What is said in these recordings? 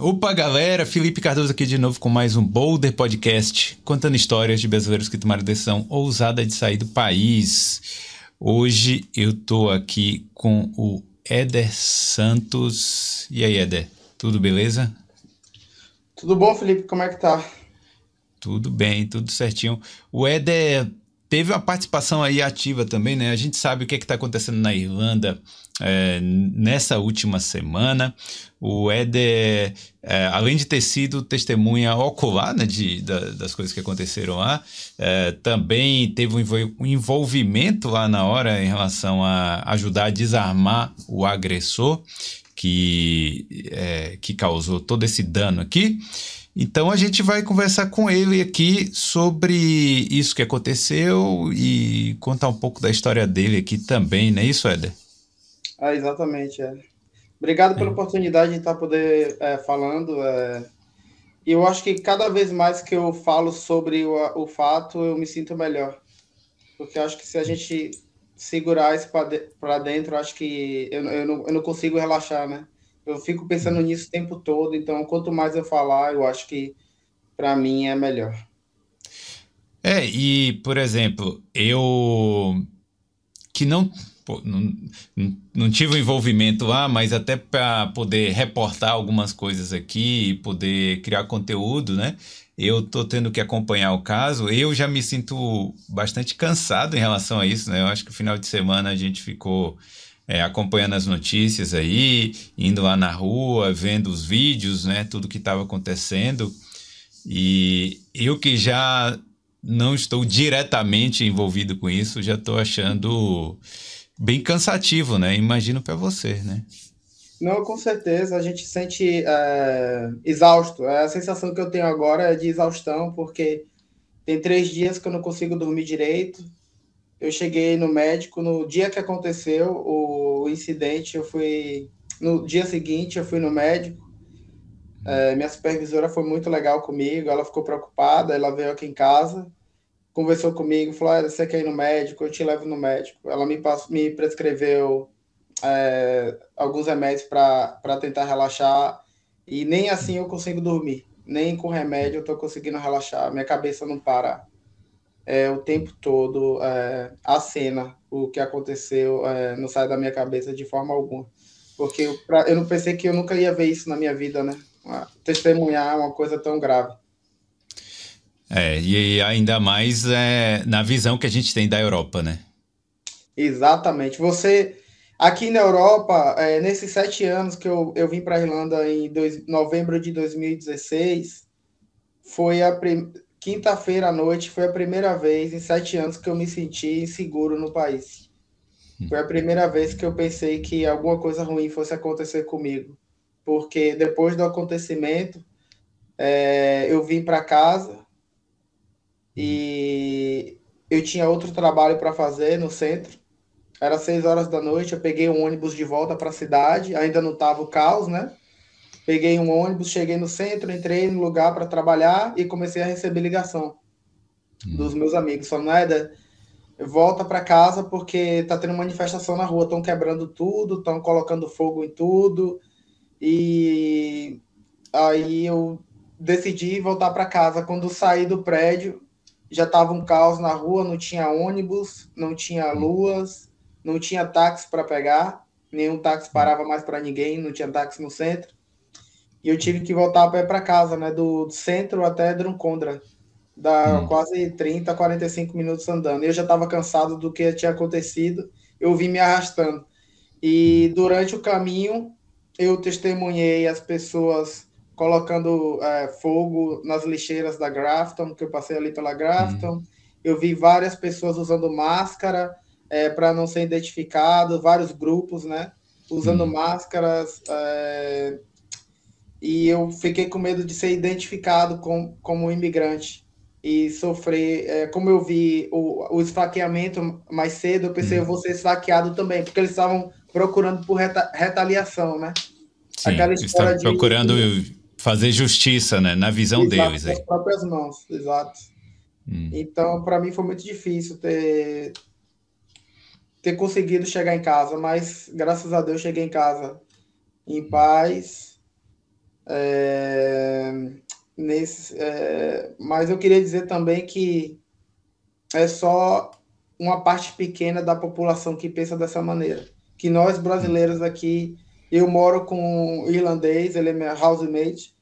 Opa, galera! Felipe Cardoso aqui de novo com mais um Boulder Podcast, contando histórias de brasileiros que tomaram decisão ousada de sair do país. Hoje eu tô aqui com o Éder Santos. E aí, Éder? Tudo beleza? Tudo bom, Felipe? Como é que tá? Tudo bem, tudo certinho. O Éder teve uma participação aí ativa também, né? A gente sabe o que é está acontecendo na Irlanda é, nessa última semana. O Éder, é, além de ter sido testemunha ocular né, de, da, das coisas que aconteceram lá, é, também teve um envolvimento lá na hora em relação a ajudar a desarmar o agressor que, é, que causou todo esse dano aqui. Então a gente vai conversar com ele aqui sobre isso que aconteceu e contar um pouco da história dele aqui também, não é isso, Éder? Ah, exatamente. É. Obrigado pela é. oportunidade de estar poder é, falando. É, e eu acho que cada vez mais que eu falo sobre o, o fato, eu me sinto melhor. Porque acho que se a gente segurar isso para dentro, acho que eu, eu, não, eu não consigo relaxar, né? Eu fico pensando nisso o tempo todo, então quanto mais eu falar, eu acho que para mim é melhor. É, e por exemplo, eu que não, pô, não, não tive um envolvimento lá, mas até para poder reportar algumas coisas aqui e poder criar conteúdo, né? Eu tô tendo que acompanhar o caso. Eu já me sinto bastante cansado em relação a isso, né? Eu acho que o final de semana a gente ficou é, acompanhando as notícias aí, indo lá na rua, vendo os vídeos, né, tudo que estava acontecendo. E eu que já não estou diretamente envolvido com isso, já estou achando bem cansativo, né? Imagino para você, né? Não, com certeza, a gente sente é, exausto. A sensação que eu tenho agora é de exaustão, porque tem três dias que eu não consigo dormir direito, eu cheguei no médico no dia que aconteceu o incidente. Eu fui no dia seguinte, eu fui no médico. É, minha supervisora foi muito legal comigo. Ela ficou preocupada. Ela veio aqui em casa, conversou comigo, falou: ah, "Você quer ir no médico? Eu te levo no médico." Ela me passou, me prescreveu é, alguns remédios para tentar relaxar e nem assim eu consigo dormir. Nem com remédio eu estou conseguindo relaxar. Minha cabeça não para é, o tempo todo é, a cena, o que aconteceu, é, não sai da minha cabeça de forma alguma. Porque eu, pra, eu não pensei que eu nunca ia ver isso na minha vida, né? Testemunhar uma coisa tão grave. É, e ainda mais é, na visão que a gente tem da Europa, né? Exatamente. Você, aqui na Europa, é, nesses sete anos que eu, eu vim para a Irlanda em dois, novembro de 2016, foi a primeira quinta-feira à noite foi a primeira vez em sete anos que eu me senti inseguro no país. Foi a primeira vez que eu pensei que alguma coisa ruim fosse acontecer comigo. Porque depois do acontecimento, é, eu vim para casa e eu tinha outro trabalho para fazer no centro. Era seis horas da noite, eu peguei um ônibus de volta para a cidade, ainda não estava o caos, né? Peguei um ônibus, cheguei no centro, entrei no lugar para trabalhar e comecei a receber ligação hum. dos meus amigos. Falando, Eda, volta para casa porque tá tendo manifestação na rua, estão quebrando tudo, estão colocando fogo em tudo. E aí eu decidi voltar para casa. Quando saí do prédio, já estava um caos na rua, não tinha ônibus, não tinha hum. luas, não tinha táxi para pegar, nenhum táxi parava mais para ninguém, não tinha táxi no centro. E eu tive que voltar a pé para casa, né? Do centro até Drumcondra. Dá hum. quase 30, 45 minutos andando. Eu já estava cansado do que tinha acontecido. Eu vim me arrastando. E durante o caminho, eu testemunhei as pessoas colocando é, fogo nas lixeiras da Grafton, que eu passei ali pela Grafton. Hum. Eu vi várias pessoas usando máscara é, para não ser identificado, vários grupos, né? Usando hum. máscaras. É, e eu fiquei com medo de ser identificado com, como imigrante e sofrer. É, como eu vi o, o esfaqueamento mais cedo, eu pensei, hum. eu vou ser esfaqueado também, porque eles estavam procurando por reta, retaliação, né? Sim, Aquela estavam de, procurando fazer justiça, né? Na visão exato, deles. Com as próprias mãos, exato. Hum. Então, para mim foi muito difícil ter, ter conseguido chegar em casa, mas graças a Deus cheguei em casa em paz É, nesse, é, mas eu queria dizer também que é só uma parte pequena da população que pensa dessa maneira. Que nós brasileiros aqui, eu moro com um irlandês, ele é meu housemate,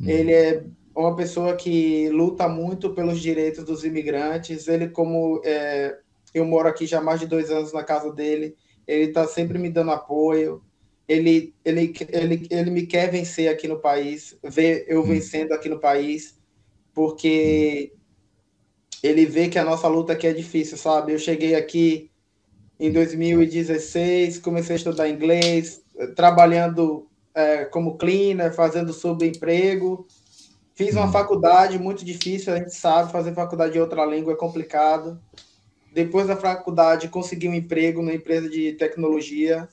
hum. ele é uma pessoa que luta muito pelos direitos dos imigrantes. Ele, como é, eu moro aqui já há mais de dois anos na casa dele, ele está sempre me dando apoio. Ele, ele, ele, ele me quer vencer aqui no país, ver eu hum. vencendo aqui no país, porque ele vê que a nossa luta aqui é difícil, sabe? Eu cheguei aqui em 2016, comecei a estudar inglês, trabalhando é, como cleaner, fazendo subemprego. Fiz uma uhum. faculdade muito difícil, a gente sabe, fazer faculdade de outra língua é complicado. Depois da faculdade, consegui um emprego na empresa de tecnologia,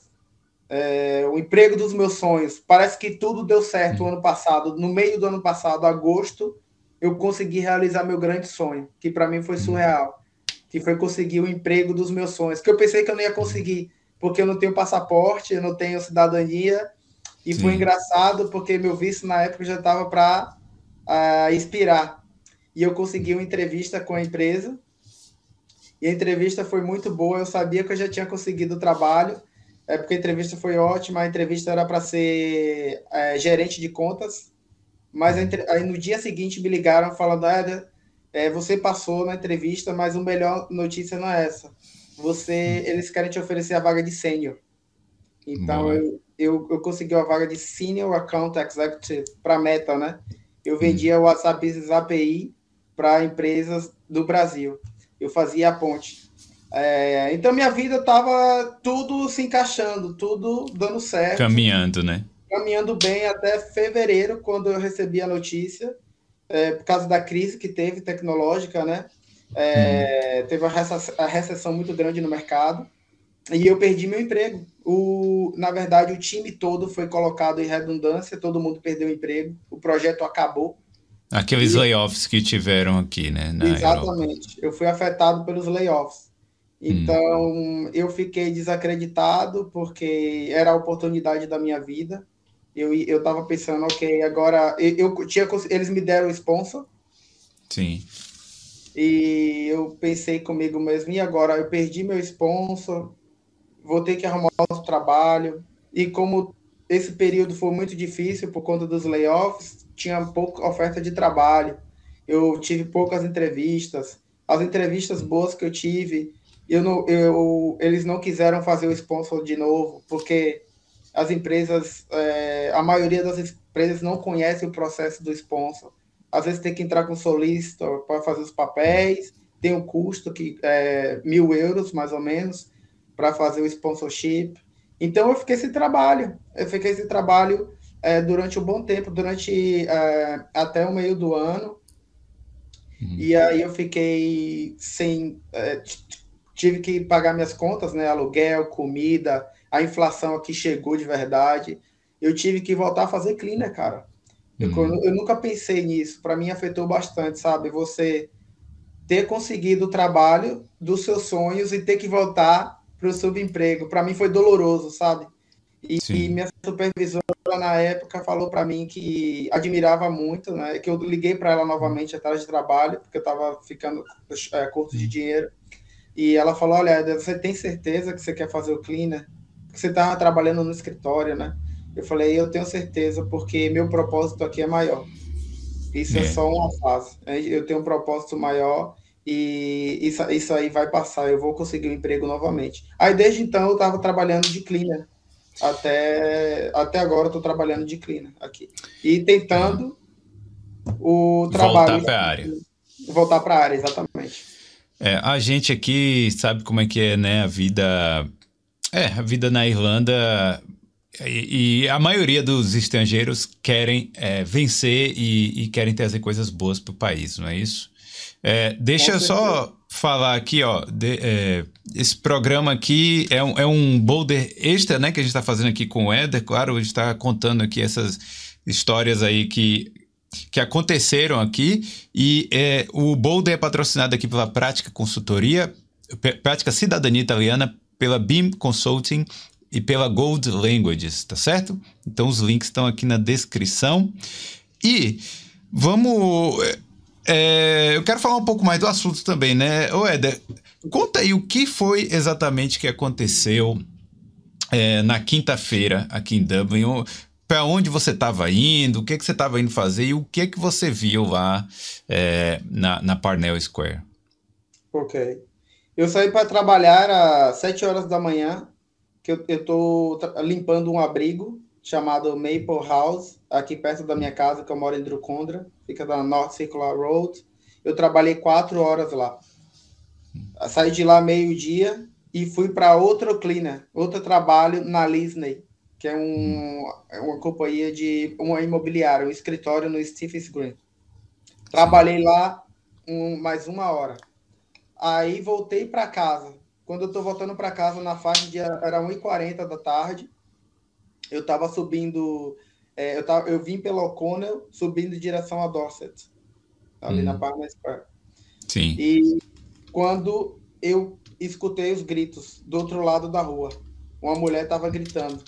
é, o emprego dos meus sonhos. Parece que tudo deu certo o ano passado. No meio do ano passado, agosto, eu consegui realizar meu grande sonho, que para mim foi surreal, que foi conseguir o emprego dos meus sonhos, que eu pensei que eu não ia conseguir, porque eu não tenho passaporte, eu não tenho cidadania, e Sim. foi engraçado porque meu visto na época já estava para uh, ah, expirar, e eu consegui uma entrevista com a empresa, e a entrevista foi muito boa, eu sabia que eu já tinha conseguido o trabalho, é porque a entrevista foi ótima, a entrevista era para ser é, gerente de contas, mas aí no dia seguinte me ligaram falando, ah, é, você passou na entrevista, mas a melhor notícia não é essa. Você, hum. eles querem te oferecer a vaga de sênior. Então eu, eu, eu, consegui a vaga de Senior Account Executive para Meta, né? Eu vendia o WhatsApp Business API para empresas do Brasil. Eu fazia a ponte. É, então minha vida estava tudo se encaixando, tudo dando certo. Caminhando, né? caminhando bem até fevereiro, quando eu recebi a notícia, é, por causa da crise que teve tecnológica, né? É, uhum. Teve a recessão muito grande no mercado e eu perdi meu emprego. O, na verdade, o time todo foi colocado em redundância, todo mundo perdeu o emprego, o projeto acabou. Aqueles e, layoffs que tiveram aqui, né? exatamente. Europa. Eu fui afetado pelos layoffs. Então, hum. eu fiquei desacreditado porque era a oportunidade da minha vida eu eu tava pensando, ok, agora eu, eu tinha eles me deram o sponsor. Sim. E eu pensei comigo mesmo, e agora eu perdi meu sponsor, vou ter que arrumar outro trabalho. E como esse período foi muito difícil por conta dos layoffs, tinha pouca oferta de trabalho. Eu tive poucas entrevistas. As entrevistas boas que eu tive, eu não, eu, eles não quiseram fazer o sponsor de novo, porque as empresas, é, a maioria das empresas não conhece o processo do sponsor. Às vezes tem que entrar com solicitor para fazer os papéis, tem um custo que é mil euros, mais ou menos, para fazer o sponsorship. Então eu fiquei sem trabalho. Eu fiquei sem trabalho é, durante um bom tempo, durante é, até o meio do ano. Uhum. E aí eu fiquei sem. É, tive que pagar minhas contas, né? Aluguel, comida, a inflação aqui chegou de verdade. Eu tive que voltar a fazer cleaner, cara. Eu, uhum. eu nunca pensei nisso. Para mim afetou bastante, sabe? Você ter conseguido o trabalho dos seus sonhos e ter que voltar para o subemprego. Para mim foi doloroso, sabe? E, e, minha supervisora na época falou para mim que admirava muito, né? Que eu liguei para ela novamente atrás de trabalho, porque eu estava ficando é, curto de dinheiro. E ela falou: Olha, você tem certeza que você quer fazer o cleaner? você estava trabalhando no escritório, né? Eu falei, eu tenho certeza, porque meu propósito aqui é maior. Isso é, é só uma fase. Né? Eu tenho um propósito maior e isso, isso aí vai passar, eu vou conseguir um emprego novamente. Aí desde então eu estava trabalhando de cleaner. Até, até agora eu estou trabalhando de cleaner aqui. E tentando o trabalho. Voltar para a área. Voltar para a área, exatamente. É, a gente aqui sabe como é que é, né? A vida é, a vida na Irlanda e, e, a maioria dos estrangeiros querem é, vencer e, e, querem trazer coisas boas para o país, não é isso? É, deixa eu só falar aqui, ó. De, é, esse programa aqui é um, é um boulder extra, né? Que a gente está fazendo aqui com o Éder. Claro, a gente está contando aqui essas histórias aí que, que aconteceram aqui. E é, o boulder é patrocinado aqui pela Prática Consultoria, Prática Cidadania Italiana pela BIM Consulting e pela Gold Languages, tá certo? Então os links estão aqui na descrição. E vamos. É, eu quero falar um pouco mais do assunto também, né? Ô, Éder, conta aí o que foi exatamente que aconteceu é, na quinta-feira aqui em Dublin. Para onde você estava indo, o que, que você estava indo fazer e o que, que você viu lá é, na, na Parnell Square? Ok. Eu saí para trabalhar às 7 horas da manhã, que eu estou limpando um abrigo chamado Maple House, aqui perto da minha casa, que eu moro em Drumcondra, fica na North Circular Road. Eu trabalhei quatro horas lá. Saí de lá meio-dia e fui para outro cleaner, outro trabalho na Lisney, que é um, é uma companhia de uma imobiliária, um escritório no Stephen's Green. Trabalhei lá um, mais uma hora. Aí voltei para casa. Quando eu estou voltando para casa, na faixa de era 1h40 da tarde, eu estava subindo, é, eu, tava, eu vim pela O'Connell, subindo em direção a Dorset, ali hum. na Parma Square. Sim. E quando eu escutei os gritos do outro lado da rua, uma mulher estava gritando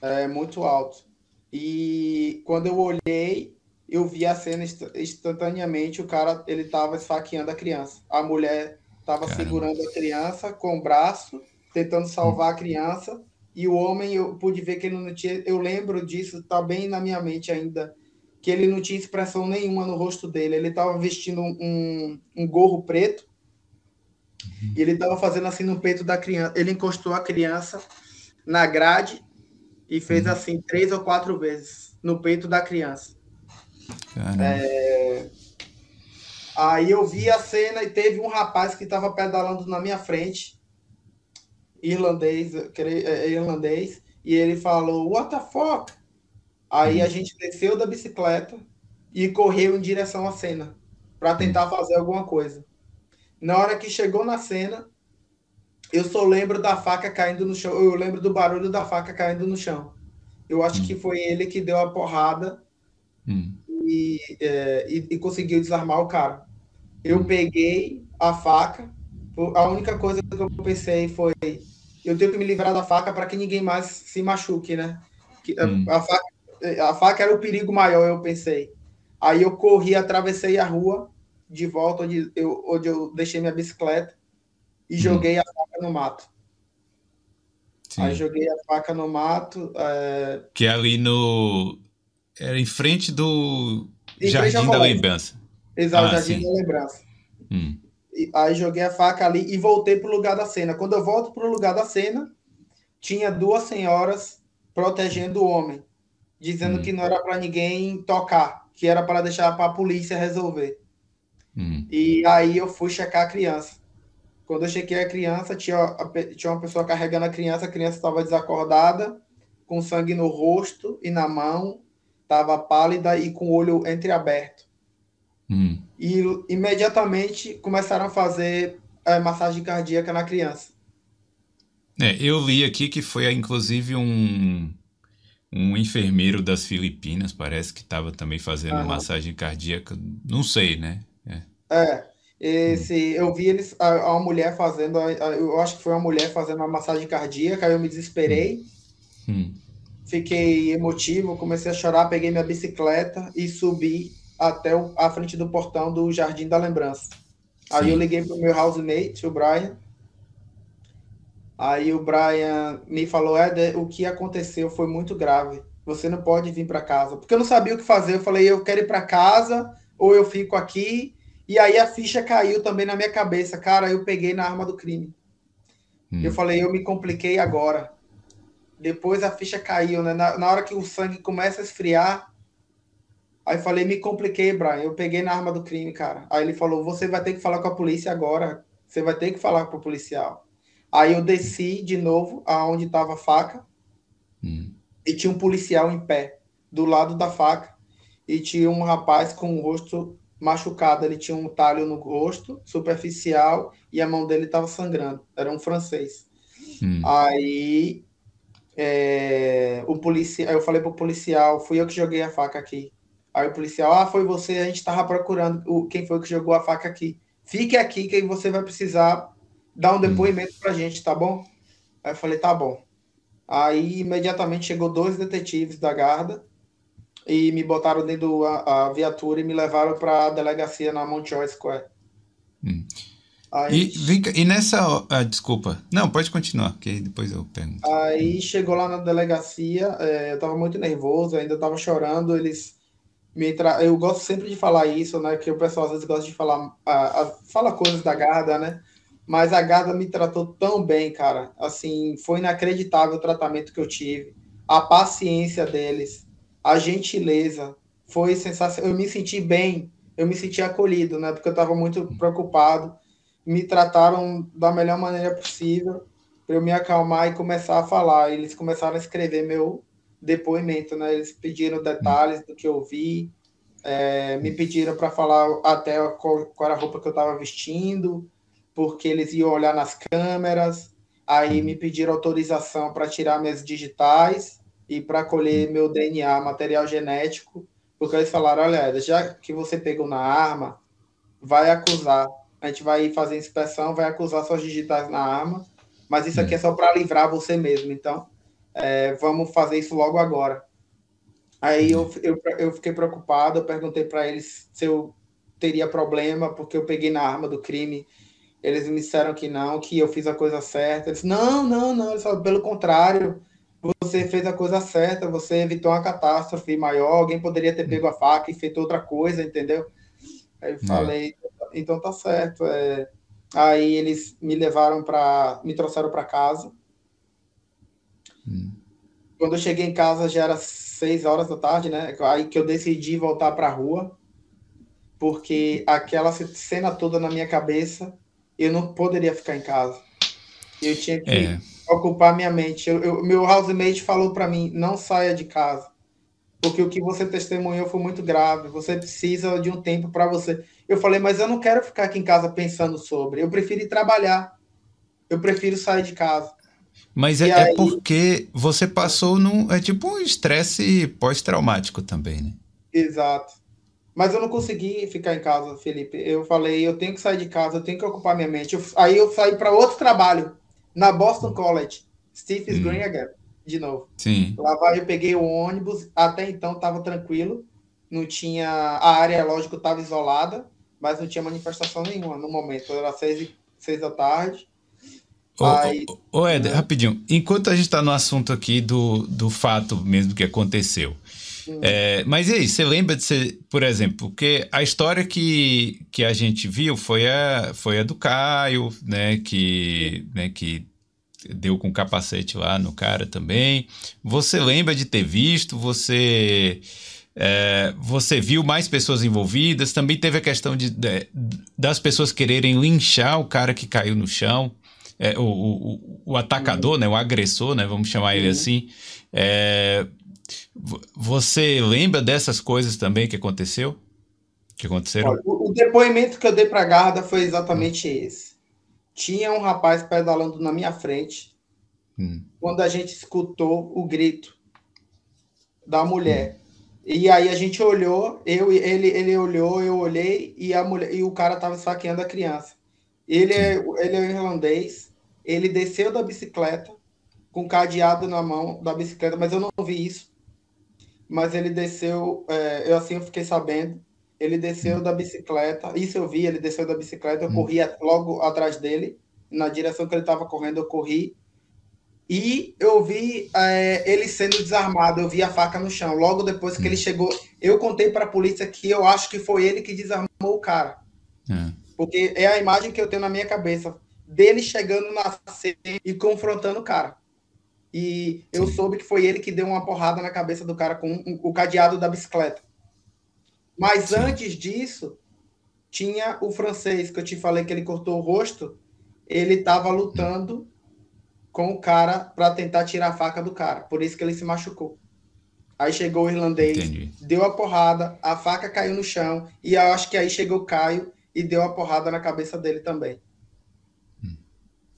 é, muito alto. E quando eu olhei, eu vi a cena instantaneamente. O cara ele estava esfaqueando a criança. A mulher estava segurando a criança com o braço, tentando salvar a criança e o homem, eu pude ver que ele não tinha. Eu lembro disso, tá bem na minha mente ainda, que ele não tinha expressão nenhuma no rosto dele. Ele estava vestindo um, um gorro preto uhum. e ele estava fazendo assim no peito da criança. Ele encostou a criança na grade e fez uhum. assim três ou quatro vezes no peito da criança. É... Aí eu vi a cena e teve um rapaz que estava pedalando na minha frente irlandês, é, é irlandês, e ele falou, what the fuck? Aí a uhum. gente desceu da bicicleta e correu em direção à cena para tentar uhum. fazer alguma coisa. Na hora que chegou na cena, eu só lembro da faca caindo no chão, eu lembro do barulho da faca caindo no chão. Eu acho que uhum. foi ele que deu a porrada e, é, e, e conseguiu desarmar o cara. Eu peguei a faca, a única coisa que eu pensei foi eu tenho que me livrar da faca para que ninguém mais se machuque, né? Hum. A, faca, a faca era o perigo maior, eu pensei. Aí eu corri, atravessei a rua de volta onde eu, onde eu deixei minha bicicleta e hum. joguei a faca no mato. Sim. Aí joguei a faca no mato. É... Que é ali no. Era em frente do em Jardim frente da Lembrança. Exato, ah, Jardim sim. da Lembrança. Hum aí joguei a faca ali e voltei para o lugar da cena. Quando eu volto para o lugar da cena, tinha duas senhoras protegendo o homem, dizendo hum. que não era para ninguém tocar, que era para deixar para a polícia resolver. Hum. E aí eu fui checar a criança. Quando eu chequei a criança, tinha, tinha uma pessoa carregando a criança, a criança estava desacordada, com sangue no rosto e na mão, estava pálida e com o olho entreaberto. Hum. E imediatamente começaram a fazer é, massagem cardíaca na criança. É, eu li aqui que foi inclusive um, um enfermeiro das Filipinas, parece que estava também fazendo uhum. massagem cardíaca. Não sei, né? É. é esse, eu vi eles, a, a, mulher fazendo, a, a, eu acho que foi uma mulher fazendo uma massagem cardíaca, aí eu me desesperei. Hum. hum. Fiquei emotivo, comecei a chorar, peguei minha bicicleta e subi até o, a frente do portão do Jardim da Lembrança. Aí Sim. eu liguei pro meu housemate, o Brian. Aí o Brian me falou: Éder, o que aconteceu foi muito grave. Você não pode vir para casa. Porque eu não sabia o que fazer. Eu falei: eu quero ir para casa ou eu fico aqui. E aí a ficha caiu também na minha cabeça. Cara, eu peguei na arma do crime. Hum. Eu falei: eu me compliquei agora. Depois a ficha caiu, né? Na, na hora que o sangue começa a esfriar, Aí falei, me compliquei, Brian. Eu peguei na arma do crime, cara. Aí ele falou, você vai ter que falar com a polícia agora. Você vai ter que falar com o policial. Aí eu desci de novo aonde estava a faca. Hum. E tinha um policial em pé, do lado da faca. E tinha um rapaz com o rosto machucado. Ele tinha um talho no rosto, superficial, e a mão dele estava sangrando. Era um francês. Hum. Aí é, o policial, eu falei pro policial, fui eu que joguei a faca aqui. Aí o policial, ah, foi você, a gente estava procurando o, quem foi que jogou a faca aqui. Fique aqui que você vai precisar dar um depoimento para a gente, tá bom? Aí eu falei, tá bom. Aí imediatamente chegou dois detetives da Garda e me botaram dentro da viatura e me levaram para a delegacia na Montreal Square. Hum. Aí, e, e nessa. Ah, desculpa. Não, pode continuar, que depois eu pergunto. Aí chegou lá na delegacia, é, eu estava muito nervoso, ainda estava chorando. Eles me tra... Eu gosto sempre de falar isso, né? Que o pessoal às vezes gosta de falar. A, a, fala coisas da Garda, né? Mas a Garda me tratou tão bem, cara. Assim, foi inacreditável o tratamento que eu tive, a paciência deles, a gentileza. Foi sensacional. Eu me senti bem, eu me senti acolhido, né? Porque eu estava muito preocupado me trataram da melhor maneira possível para eu me acalmar e começar a falar. Eles começaram a escrever meu depoimento, né? Eles pediram detalhes do que eu vi, é, me pediram para falar até qual, qual, era a roupa que eu estava vestindo, porque eles iam olhar nas câmeras. Aí me pediram autorização para tirar minhas digitais e para colher meu DNA, material genético, porque eles falaram: olha, já que você pegou na arma, vai acusar a gente vai fazer inspeção, vai acusar suas digitais na arma, mas isso aqui é só para livrar você mesmo. Então, é, vamos fazer isso logo agora. Aí eu, eu, eu fiquei preocupado, eu perguntei para eles se eu teria problema, porque eu peguei na arma do crime. Eles me disseram que não, que eu fiz a coisa certa. Eles não, não, não. Eles falaram, pelo contrário, você fez a coisa certa, você evitou uma catástrofe maior, alguém poderia ter pego a faca e feito outra coisa, entendeu? Aí eu falei, então tá certo. É... Aí eles me levaram para, me trouxeram para casa. Hum. Quando eu cheguei em casa já era seis horas da tarde, né? Aí que eu decidi voltar para a rua, porque aquela cena toda na minha cabeça, eu não poderia ficar em casa. Eu tinha que é. Ocupar minha mente. Eu, eu, meu housemate falou para mim: não saia de casa, porque o que você testemunhou foi muito grave. Você precisa de um tempo para você. Eu falei, mas eu não quero ficar aqui em casa pensando sobre. Eu prefiro ir trabalhar. Eu prefiro sair de casa. Mas é, é aí... é, porque você passou num. É tipo um estresse pós-traumático também, né? Exato. Mas eu não consegui ficar em casa, Felipe. Eu falei, eu tenho que sair de casa, eu tenho que ocupar minha mente. Eu, aí eu saí para outro trabalho, na Boston College, Stephen hum. Green again, de novo. Sim. Lá vai, eu peguei o ônibus, até então estava tranquilo, não tinha. A área, lógico, estava isolada mas não tinha manifestação nenhuma no momento. Era seis, seis da tarde. Ô, Aí, ô, ô Ed, rapidinho. Enquanto a gente está no assunto aqui do, do fato mesmo que aconteceu. É, mas e aí, você lembra de ser, por exemplo, porque a história que, que a gente viu foi a, foi a do Caio, né? Que, né, que deu com capacete lá no cara também. Você lembra de ter visto? Você é, você viu mais pessoas envolvidas, também teve a questão de, de, das pessoas quererem linchar o cara que caiu no chão, é, o, o, o, atacador, uhum. né, o agressor, né, vamos chamar uhum. ele assim. É, você lembra dessas coisas também que aconteceu? Que aconteceram? Olha, o, o, depoimento que eu dei para a Garda foi exatamente hum. esse. Tinha um rapaz pedalando na minha frente hum. quando a gente escutou o grito da mulher. Hum. E aí a gente olhou, eu ele ele olhou, eu olhei e a mulher e o cara tava esfaqueando a criança. Ele é, ele é irlandês, ele desceu da bicicleta com cadeado na mão da bicicleta, mas eu não vi isso. Mas ele desceu, é, eu assim eu fiquei sabendo. Ele desceu hum. da bicicleta, isso eu vi, ele desceu da bicicleta, eu hum. corri logo atrás dele, na direção que ele estava correndo, eu corri e eu vi é, ele sendo desarmado, eu vi a faca no chão. Logo depois que ele hum. chegou, eu contei para a polícia que eu acho que foi ele que desarmou o cara. É. Porque é a imagem que eu tenho na minha cabeça dele chegando na cena e confrontando o cara. E eu Sim. soube que foi ele que deu uma porrada na cabeça do cara com o cadeado da bicicleta. Mas Sim. antes disso, tinha o francês que eu te falei que ele cortou o rosto. Ele estava lutando com o cara para tentar tirar a faca do cara. Por isso que ele se machucou. Aí chegou o irlandês, Entendi. deu a porrada, a faca caiu no chão, e eu acho que aí chegou o Caio e deu a porrada na cabeça dele também. Hum.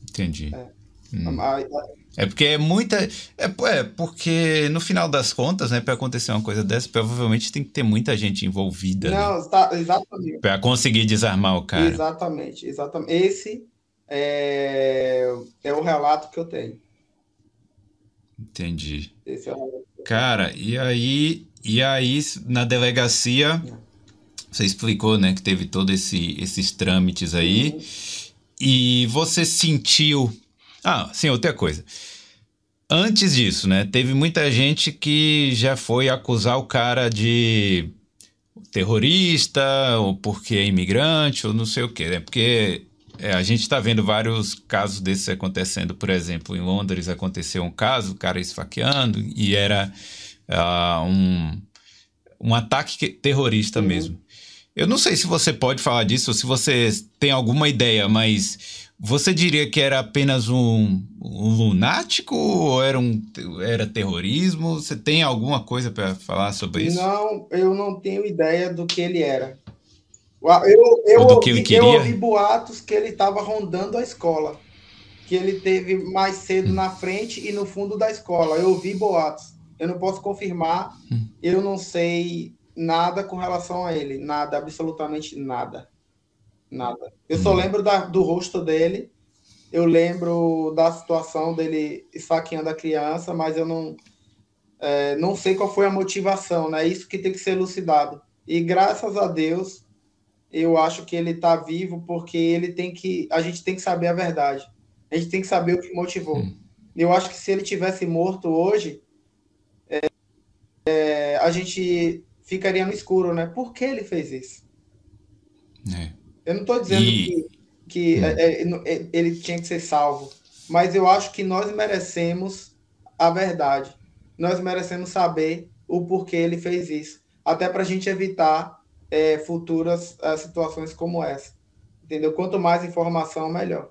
Entendi. É. Hum. É porque é muita. É, é, porque no final das contas, né, para acontecer uma coisa dessa, provavelmente tem que ter muita gente envolvida. Né? Não, né? tá, exatamente. Para conseguir desarmar o cara. Exatamente, exatamente. Esse é, é o relato que eu tenho. Entendi. É Cara, e aí, e aí na delegacia você explicou, né, que teve todos esse, esses trâmites aí. Uhum. E você sentiu. Ah, sim, outra coisa. Antes disso, né, teve muita gente que já foi acusar o cara de terrorista, ou porque é imigrante, ou não sei o quê, né? Porque é, a gente está vendo vários casos desses acontecendo. Por exemplo, em Londres aconteceu um caso, o cara esfaqueando, e era uh, um, um ataque terrorista uhum. mesmo. Eu não sei se você pode falar disso, ou se você tem alguma ideia, mas você diria que era apenas um, um lunático ou era, um, era terrorismo? Você tem alguma coisa para falar sobre isso? Não, eu não tenho ideia do que ele era. Eu, eu, ouvi, eu ouvi boatos que ele estava rondando a escola. Que ele teve mais cedo hum. na frente e no fundo da escola. Eu ouvi boatos. Eu não posso confirmar. Hum. Eu não sei nada com relação a ele. Nada, absolutamente nada. Nada. Eu só lembro da, do rosto dele. Eu lembro da situação dele esfaqueando a criança, mas eu não, é, não sei qual foi a motivação, né? Isso que tem que ser elucidado. E graças a Deus, eu acho que ele está vivo porque ele tem que. A gente tem que saber a verdade. A gente tem que saber o que motivou. Hum. Eu acho que se ele tivesse morto hoje, é, é, a gente ficaria no escuro, né? Por que ele fez isso? É. Eu não estou dizendo e... que, que hum. É, é, é, ele tinha que ser salvo, mas eu acho que nós merecemos a verdade. Nós merecemos saber o porquê ele fez isso. Até para a gente evitar é, futuras é, situações como essa. Entendeu? Quanto mais informação, melhor.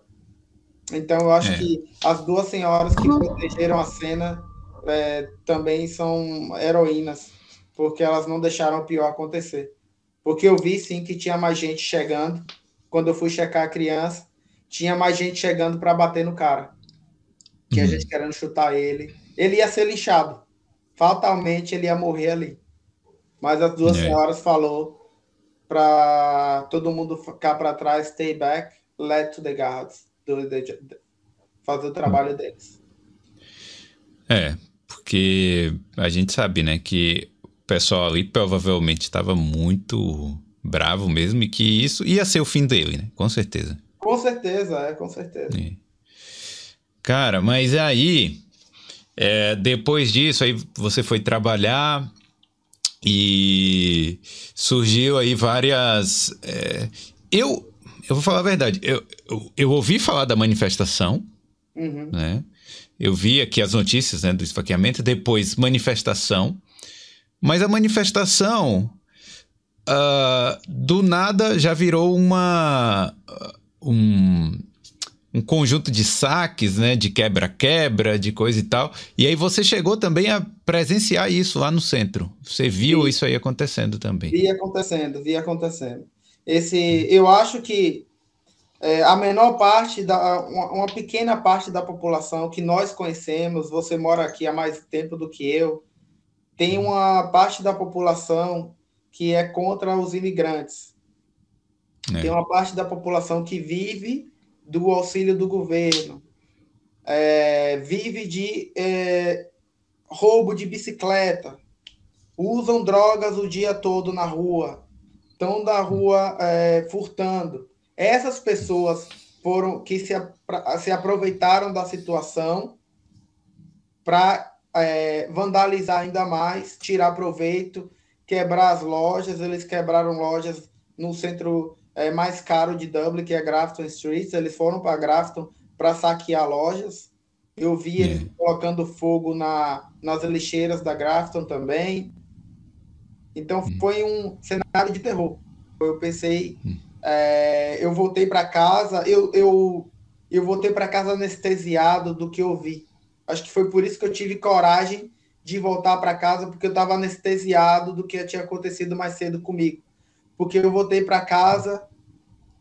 Então, eu acho é. que as duas senhoras que protegeram a cena é, também são heroínas, porque elas não deixaram o pior acontecer. Porque eu vi sim que tinha mais gente chegando. Quando eu fui checar a criança, tinha mais gente chegando para bater no cara. Tinha uhum. gente querendo chutar ele. Ele ia ser linchado. Fatalmente ele ia morrer ali. Mas as duas é. senhoras falou para todo mundo ficar para trás, stay back, let to the guards do the, fazer o trabalho deles. É, porque a gente sabe, né, que pessoal ali provavelmente estava muito bravo mesmo e que isso ia ser o fim dele, né? Com certeza. Com certeza, é, com certeza. É. Cara, mas aí, é, depois disso, aí você foi trabalhar, e surgiu aí várias. É, eu, eu vou falar a verdade, eu, eu, eu ouvi falar da manifestação, uhum. né? Eu vi aqui as notícias né, do esfaqueamento, depois manifestação, mas a manifestação uh, do nada já virou uma. Um, um conjunto de saques, né, de quebra-quebra, de coisa e tal. E aí você chegou também a presenciar isso lá no centro. Você viu isso aí acontecendo também? Vi acontecendo, vi acontecendo. Esse, eu acho que é, a menor parte da, uma, uma, pequena parte da população que nós conhecemos, você mora aqui há mais tempo do que eu, tem uma parte da população que é contra os imigrantes. É. Tem uma parte da população que vive do auxílio do governo, é, vive de é, roubo de bicicleta, usam drogas o dia todo na rua, estão na rua é, furtando. Essas pessoas foram que se, se aproveitaram da situação para é, vandalizar ainda mais, tirar proveito, quebrar as lojas. Eles quebraram lojas no centro é, mais caro de Dublin, que é Grafton Street. Eles foram para Grafton para saquear lojas. Eu vi eles é. colocando fogo na, nas lixeiras da Grafton também. Então hum. foi um cenário de terror. Eu pensei, hum. é, eu voltei para casa, eu, eu, eu voltei para casa anestesiado do que eu vi. Acho que foi por isso que eu tive coragem de voltar para casa, porque eu estava anestesiado do que tinha acontecido mais cedo comigo. Porque eu voltei para casa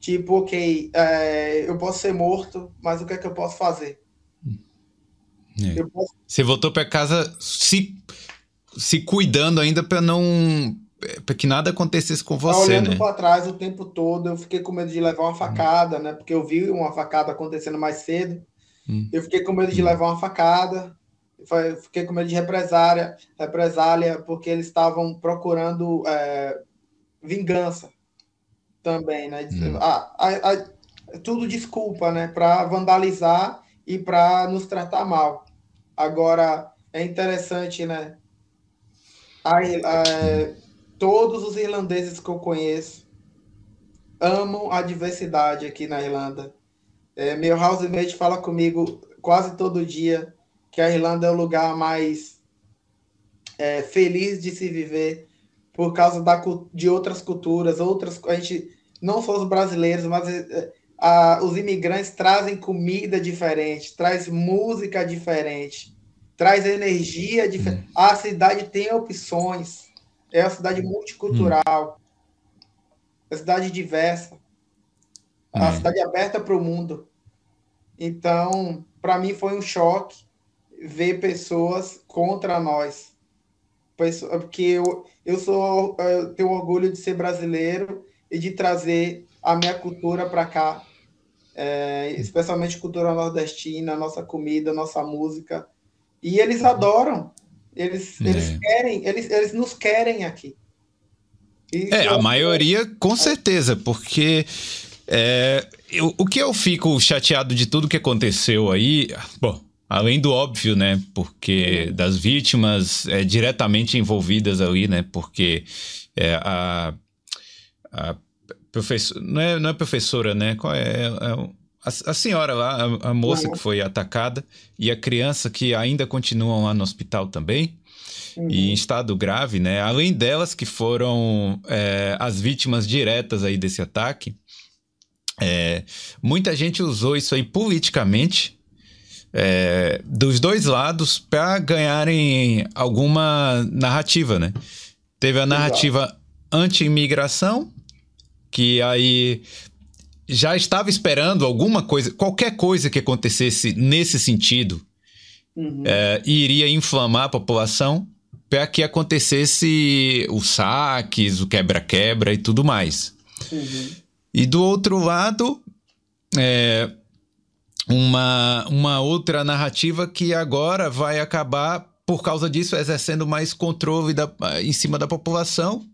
Tipo, ok, é, eu posso ser morto, mas o que é que eu posso fazer? É. Posso... Você voltou para casa se, se cuidando ainda para não. para que nada acontecesse com você, olhando né? para trás o tempo todo, eu fiquei com medo de levar uma facada, né? Porque eu vi uma facada acontecendo mais cedo. Hum. Eu fiquei com medo de levar uma facada. fiquei com medo de represália, represália porque eles estavam procurando é, vingança também, né? Hum. Ah, a, a, tudo desculpa, né? Para vandalizar e para nos tratar mal. Agora é interessante, né? A, a, todos os irlandeses que eu conheço amam a diversidade aqui na Irlanda. É, meu housemate fala comigo quase todo dia que a Irlanda é o lugar mais é, feliz de se viver por causa da, de outras culturas, outras a gente não só os brasileiros, mas é, a, os imigrantes trazem comida diferente, traz música diferente, traz energia diferente. Hum. A cidade tem opções, é uma cidade multicultural, é uma cidade diversa, é uma cidade aberta para o mundo. Então, para mim foi um choque ver pessoas contra nós. Porque eu, eu sou eu tenho orgulho de ser brasileiro e de trazer a minha cultura para cá, é, especialmente cultura nordestina, nossa comida, nossa música. E eles adoram. Eles, é. eles querem, eles, eles nos querem aqui. E é, a maioria, com certeza, porque é, eu, o que eu fico chateado de tudo que aconteceu aí, bom, além do óbvio, né, porque das vítimas é, diretamente envolvidas ali, né, porque é, a, a professora, não é, não é professora, né, qual é, é, é a, a, senhora lá, a, a moça uhum. que foi atacada e a criança que ainda continuam lá no hospital também. Uhum. E em estado grave, né? Além delas que foram é, as vítimas diretas aí desse ataque, é, muita gente usou isso aí politicamente é, dos dois lados para ganharem alguma narrativa, né? Teve a narrativa anti-imigração, que aí já estava esperando alguma coisa, qualquer coisa que acontecesse nesse sentido, uhum. é, iria inflamar a população para que acontecesse os saques, o quebra-quebra e tudo mais. Uhum. E do outro lado, é, uma, uma outra narrativa que agora vai acabar, por causa disso, exercendo mais controle da, em cima da população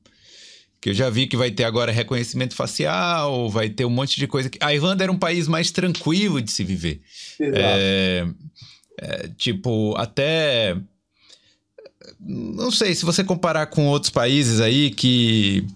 que eu já vi que vai ter agora reconhecimento facial, vai ter um monte de coisa. A Irlanda era um país mais tranquilo de se viver. É, é, tipo, até. Não sei, se você comparar com outros países aí que.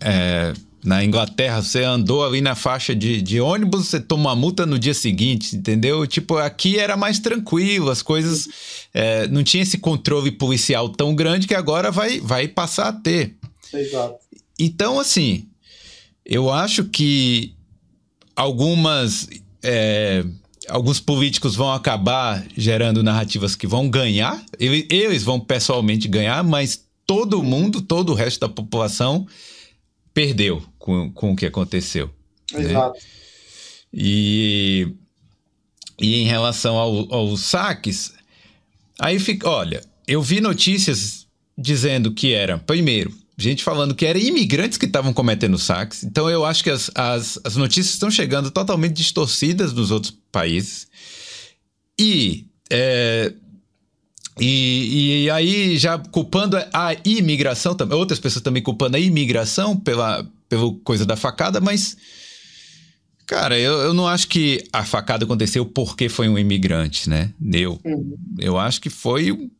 É, na Inglaterra, você andou ali na faixa de, de ônibus, você toma uma multa no dia seguinte, entendeu? Tipo, aqui era mais tranquilo, as coisas. É, não tinha esse controle policial tão grande que agora vai, vai passar a ter. Exato. Então, assim, eu acho que algumas. É, alguns políticos vão acabar gerando narrativas que vão ganhar, eles vão pessoalmente ganhar, mas todo mundo, todo o resto da população perdeu com, com o que aconteceu. Né? Exato. Né? E, e em relação ao, aos saques, aí fica, olha, eu vi notícias dizendo que era, primeiro, gente falando que eram imigrantes que estavam cometendo saques. Então eu acho que as, as, as notícias estão chegando totalmente distorcidas nos outros países. E, é, e, e, aí já culpando a imigração, outras pessoas também culpando a imigração pela, pela coisa da facada, mas. Cara, eu, eu não acho que a facada aconteceu porque foi um imigrante, né? Eu, uhum. eu acho que foi.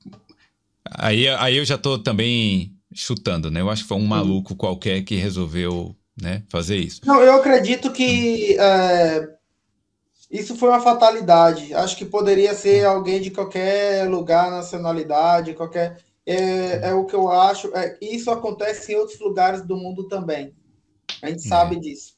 Aí, aí eu já tô também chutando, né? Eu acho que foi um maluco qualquer que resolveu né, fazer isso. Não, eu acredito que é, isso foi uma fatalidade. Acho que poderia ser alguém de qualquer lugar, nacionalidade, qualquer. É, é o que eu acho. É, isso acontece em outros lugares do mundo também. A gente sabe é. disso.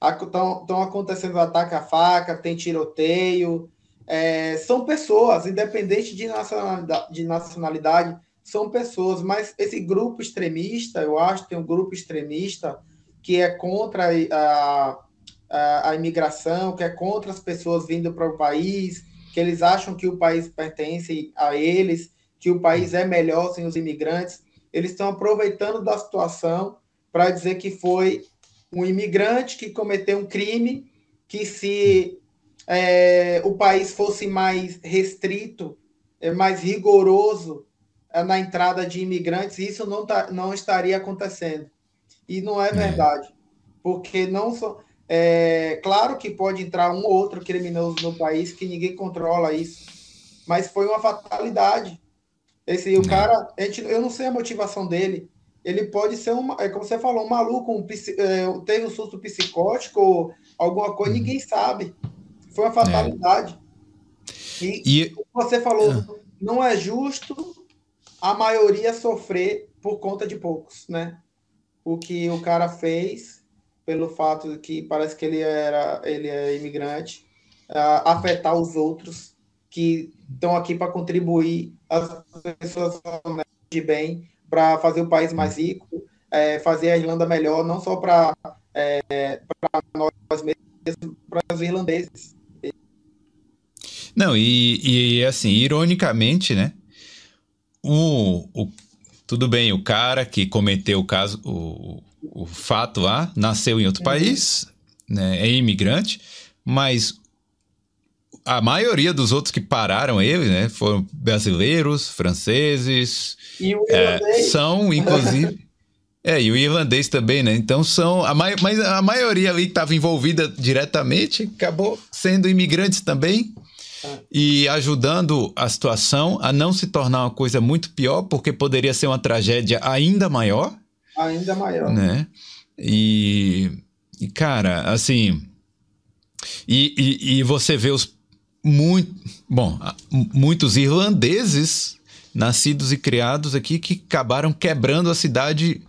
Estão acontecendo ataque à faca, tem tiroteio. É, são pessoas, independente de nacionalidade, de nacionalidade são pessoas, mas esse grupo extremista, eu acho que tem um grupo extremista que é contra a, a, a imigração, que é contra as pessoas vindo para o país, que eles acham que o país pertence a eles, que o país é melhor sem os imigrantes. Eles estão aproveitando da situação para dizer que foi um imigrante que cometeu um crime, que se é, o país fosse mais restrito é, mais rigoroso é, na entrada de imigrantes, isso não, tá, não estaria acontecendo. E não é, é. verdade, porque não só. É, claro que pode entrar um ou outro criminoso no país que ninguém controla isso, mas foi uma fatalidade. Esse o cara, a gente, eu não sei a motivação dele. Ele pode ser um, é como você falou, um maluco, um, é, teve um surto psicótico ou alguma coisa, uhum. ninguém sabe. Foi uma fatalidade. É. E, e, você falou, ah. não é justo a maioria sofrer por conta de poucos, né? O que o cara fez, pelo fato de que parece que ele era ele é imigrante, uh, afetar os outros que estão aqui para contribuir as pessoas de bem para fazer o país mais rico, é, fazer a Irlanda melhor, não só para é, nós mesmos, para os irlandeses. Não, e, e assim, ironicamente, né? O, o, tudo bem, o cara que cometeu o caso, o, o fato lá, nasceu em outro uhum. país, né, é imigrante, mas a maioria dos outros que pararam ele, né, foram brasileiros, franceses, é, são inclusive é e o irlandês também, né? Então são a mai, mas a maioria ali que estava envolvida diretamente acabou sendo imigrantes também e ajudando a situação a não se tornar uma coisa muito pior, porque poderia ser uma tragédia ainda maior. Ainda maior. Né? E, e cara, assim. E, e, e você vê os muito, bom, muitos irlandeses nascidos e criados aqui que acabaram quebrando a cidade,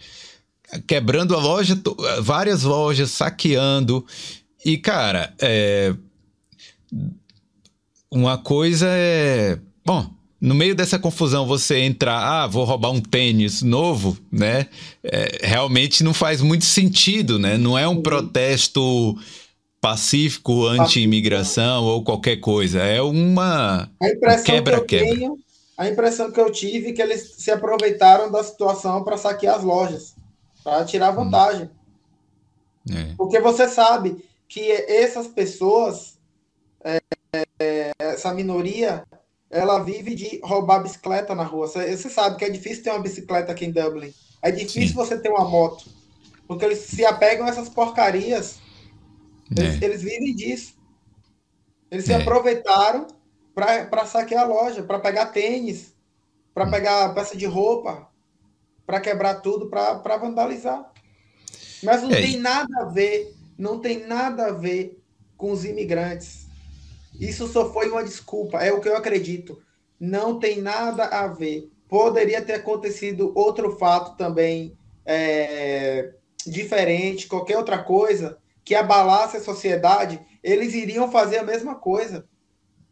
quebrando a loja, várias lojas, saqueando. E, cara, é, uma coisa é. Bom, no meio dessa confusão, você entrar, ah, vou roubar um tênis novo, né? É, realmente não faz muito sentido, né? Não é um protesto pacífico anti-imigração ou qualquer coisa. É uma quebra-quebra. A impressão que eu tive é que eles se aproveitaram da situação para saquear as lojas, para tirar hum. vantagem. É. Porque você sabe que essas pessoas, é, é, essa minoria, ela vive de roubar bicicleta na rua. Você, você, sabe que é difícil ter uma bicicleta aqui em Dublin. É difícil Sim. você ter uma moto. Porque eles se apegam a essas porcarias eles, é. eles vivem disso. Eles se é. aproveitaram para saquear a loja, para pegar tênis, para hum. pegar peça de roupa, para quebrar tudo, para vandalizar. Mas não é. tem nada a ver, não tem nada a ver com os imigrantes. Isso só foi uma desculpa, é o que eu acredito. Não tem nada a ver. Poderia ter acontecido outro fato também é, diferente, qualquer outra coisa, que abalasse a sociedade, eles iriam fazer a mesma coisa.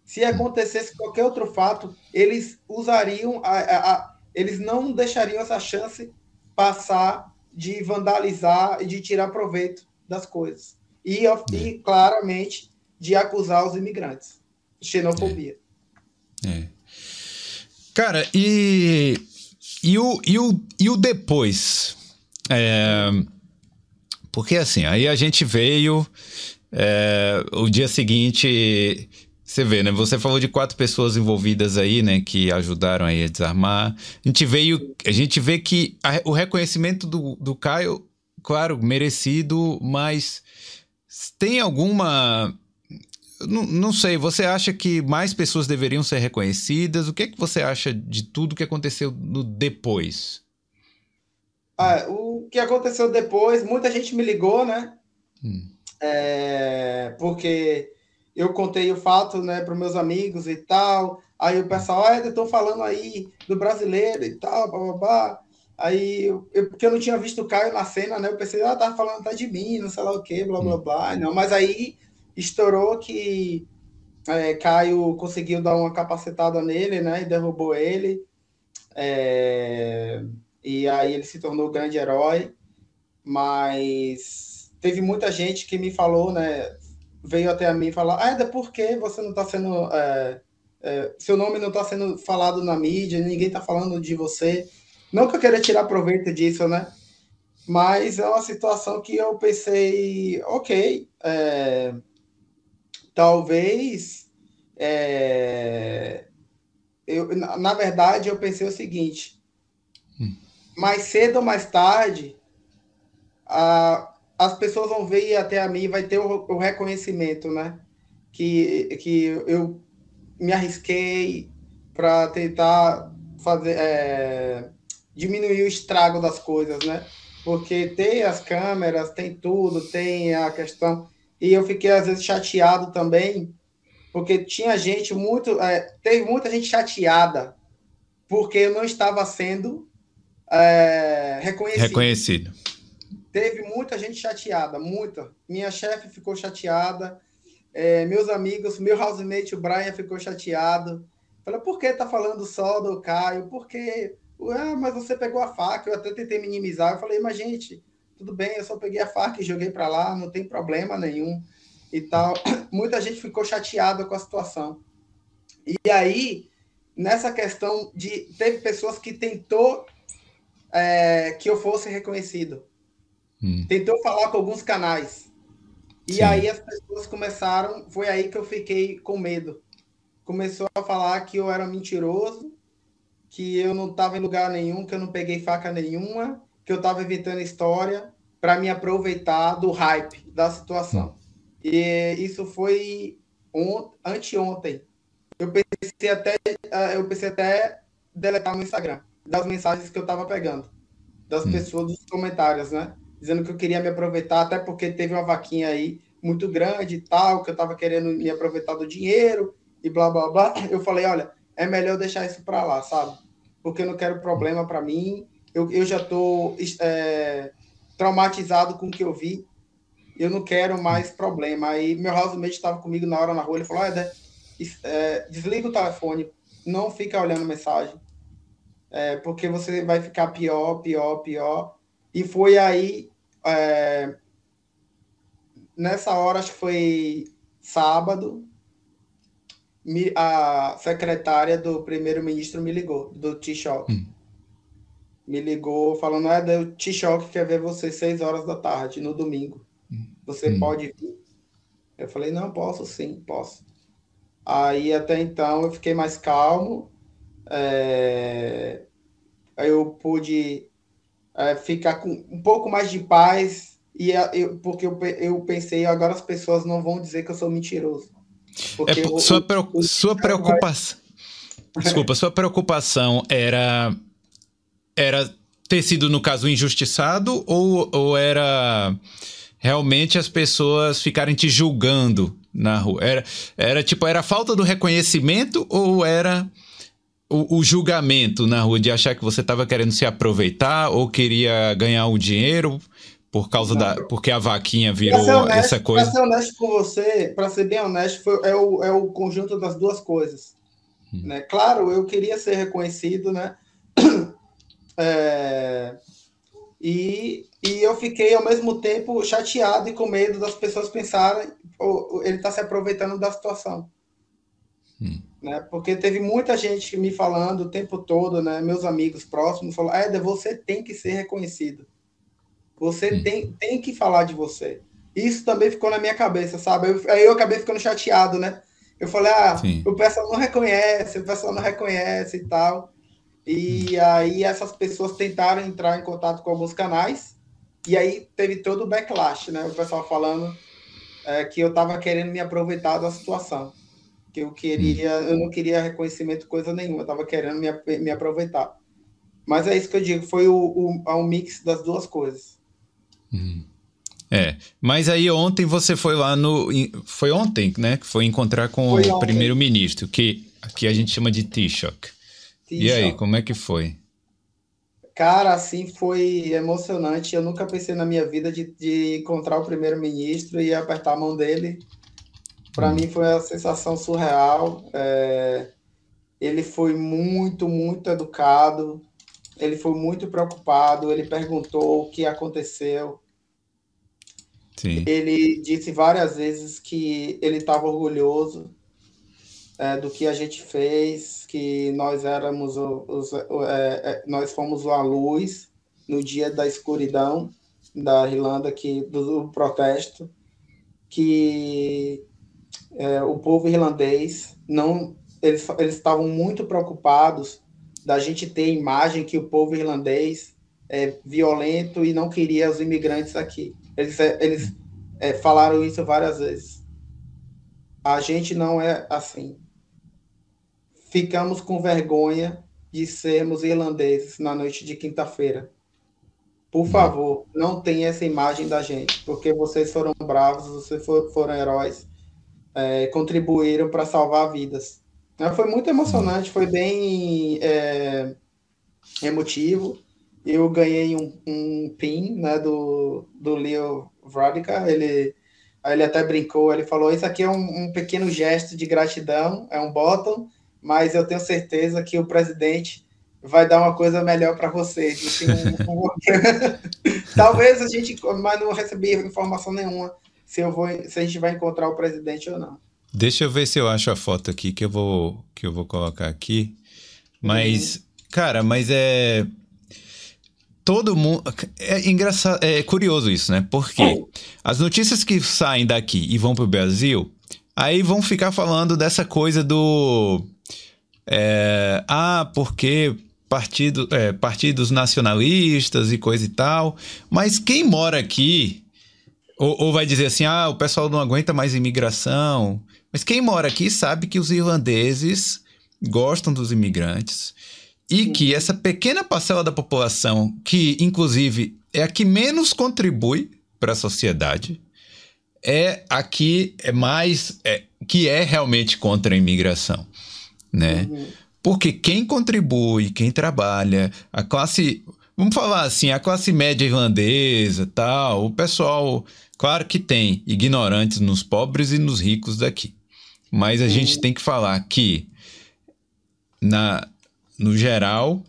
Se acontecesse qualquer outro fato, eles usariam, a, a, a, eles não deixariam essa chance passar de vandalizar e de tirar proveito das coisas. E, e claramente, de acusar os imigrantes. Xenofobia. É. é. Cara, e, e, o, e, o, e o depois? É, porque assim, aí a gente veio. É, o dia seguinte, você vê, né? Você falou de quatro pessoas envolvidas aí, né? Que ajudaram aí a desarmar. A gente veio. A gente vê que a, o reconhecimento do, do Caio, claro, merecido, mas tem alguma. Não, não sei, você acha que mais pessoas deveriam ser reconhecidas? O que é que você acha de tudo que aconteceu no depois? Ah, o que aconteceu depois, muita gente me ligou, né? Hum. É, porque eu contei o fato, né, para meus amigos e tal. Aí o pessoal, ah, estão falando aí do brasileiro e tal, blá, blá, blá. Aí, eu, porque eu não tinha visto o Caio na cena, né? Eu pensei, ah, tava falando até de mim, não sei lá o quê, blá, blá, hum. blá. Não, mas aí estourou que é, Caio conseguiu dar uma capacetada nele, né? E derrubou ele. É e aí ele se tornou o grande herói, mas teve muita gente que me falou, né, veio até a mim falar, ah, por que você não está sendo, é, é, seu nome não está sendo falado na mídia, ninguém está falando de você, não que eu queira tirar proveito disso, né, mas é uma situação que eu pensei, ok, é, talvez é, eu, na verdade, eu pensei o seguinte: hum. mais cedo ou mais tarde, a, as pessoas vão ver até a mim vai ter o, o reconhecimento, né? Que, que eu me arrisquei para tentar fazer é, diminuir o estrago das coisas, né? Porque tem as câmeras, tem tudo, tem a questão. E eu fiquei às vezes chateado também, porque tinha gente muito, é, teve muita gente chateada porque eu não estava sendo é, reconhecido. Reconhecido. Teve muita gente chateada, muita. Minha chefe ficou chateada, é, meus amigos, meu housemate, o Brian, ficou chateado. Falei, por que tá falando só do Caio? Por que? Ah, mas você pegou a faca, eu até tentei minimizar. Eu falei, mas gente, tudo bem, eu só peguei a faca e joguei para lá, não tem problema nenhum e tal. Muita gente ficou chateada com a situação. E aí, nessa questão de. Teve pessoas que tentou é, que eu fosse reconhecido. Hum. Tentou falar com alguns canais. E Sim. aí as pessoas começaram, foi aí que eu fiquei com medo. Começou a falar que eu era mentiroso, que eu não estava em lugar nenhum, que eu não peguei faca nenhuma, que eu estava inventando história para me aproveitar do hype da situação. Hum. E isso foi ont anteontem. Eu pensei até ah, eu pensei até deletar meu Instagram das mensagens que eu estava pegando das hum. pessoas dos comentários, né? dizendo que eu queria me aproveitar, até porque teve uma vaquinha aí muito grande e tal, que eu estava querendo me aproveitar do dinheiro e blá blá blá. Eu falei, olha, é melhor deixar isso para lá, sabe? Porque eu não quero problema para mim. Eu, eu já estou é, traumatizado com o que eu vi. Eu não quero mais problema. Aí meu housemate estava comigo na hora na rua. Ele falou: é, desliga o telefone, não fica olhando mensagem, é, porque você vai ficar pior, pior, pior. E foi aí, é, nessa hora, acho que foi sábado, a secretária do primeiro-ministro me ligou, do T-Shock. Hum. Me ligou falando, é, o T-Shock quer ver você seis horas da tarde, no domingo. Você hum. pode vir? Eu falei, não, posso sim, posso. Aí, até então, eu fiquei mais calmo. É... Aí eu pude é, ficar com um pouco mais de paz, e eu, porque eu, eu pensei, agora as pessoas não vão dizer que eu sou mentiroso. Porque é, sua, o, sua preocupação. Desculpa, sua preocupação era. Era ter sido, no caso, injustiçado ou, ou era realmente as pessoas ficarem te julgando na rua? Era, era tipo, era falta do reconhecimento ou era o, o, julgamento na rua de achar que você estava querendo se aproveitar ou queria ganhar o dinheiro por causa não. da porque a vaquinha virou honesto, essa coisa. Para ser honesto com você, para ser bem honesto, foi, é, o, é o conjunto das duas coisas. Hum. Né? Claro, eu queria ser reconhecido, né? É, e, e eu fiquei ao mesmo tempo chateado e com medo das pessoas pensarem oh, ele está se aproveitando da situação. Hum né? Porque teve muita gente me falando o tempo todo, né? Meus amigos próximos falaram, Éder, você tem que ser reconhecido. Você hum. tem, tem que falar de você. Isso também ficou na minha cabeça, sabe? Eu, aí eu acabei ficando chateado, né? Eu falei, ah, Sim. o pessoal não reconhece, o pessoal não reconhece e tal. E aí essas pessoas tentaram entrar em contato com alguns canais, e aí teve todo o backlash, né? O pessoal falando é, que eu estava querendo me aproveitar da situação que eu queria, eu não queria reconhecimento coisa nenhuma, eu estava querendo me, me aproveitar. Mas é isso que eu digo, foi o, o, o mix das duas coisas. Hum. É, mas aí ontem você foi lá no. Foi ontem, né? Que foi encontrar com foi o primeiro-ministro, que aqui a gente chama de Taoiseach. E aí, como é que foi? Cara, assim, foi emocionante. Eu nunca pensei na minha vida de, de encontrar o primeiro-ministro e apertar a mão dele para hum. mim foi uma sensação surreal. É, ele foi muito, muito educado, ele foi muito preocupado, ele perguntou o que aconteceu. Sim. Ele disse várias vezes que ele estava orgulhoso é, do que a gente fez, que nós éramos os, é, é, nós fomos a luz no dia da escuridão da Irlanda, que do, do protesto, que é, o povo irlandês não eles eles estavam muito preocupados da gente ter a imagem que o povo irlandês é violento e não queria os imigrantes aqui. Eles, é, eles é, falaram isso várias vezes. A gente não é assim. Ficamos com vergonha de sermos irlandeses na noite de quinta-feira. Por favor, não tenha essa imagem da gente, porque vocês foram bravos, vocês foram heróis, é, contribuíram para salvar vidas. Foi muito emocionante, foi bem é, emotivo. Eu ganhei um, um pin né, do, do Leo Vradica, ele, ele até brincou, ele falou, isso aqui é um, um pequeno gesto de gratidão, é um bottom, mas eu tenho certeza que o presidente vai dar uma coisa melhor para vocês. Assim, um, um... Talvez a gente, mas não recebi informação nenhuma se eu vou, se a gente vai encontrar o presidente ou não. Deixa eu ver se eu acho a foto aqui que eu vou que eu vou colocar aqui. Mas, uhum. cara, mas é todo mundo é engraçado, é curioso isso, né? Porque as notícias que saem daqui e vão pro Brasil, aí vão ficar falando dessa coisa do é, ah, porque partido, é, partidos nacionalistas e coisa e tal. Mas quem mora aqui ou, ou vai dizer assim, ah, o pessoal não aguenta mais imigração, mas quem mora aqui sabe que os irlandeses gostam dos imigrantes e que essa pequena parcela da população, que inclusive é a que menos contribui para a sociedade, é a que é mais é, que é realmente contra a imigração, né? Uhum. Porque quem contribui, quem trabalha, a classe, vamos falar assim, a classe média irlandesa, tal, o pessoal, claro que tem ignorantes nos pobres e nos ricos daqui. Mas a uhum. gente tem que falar que, na, no geral,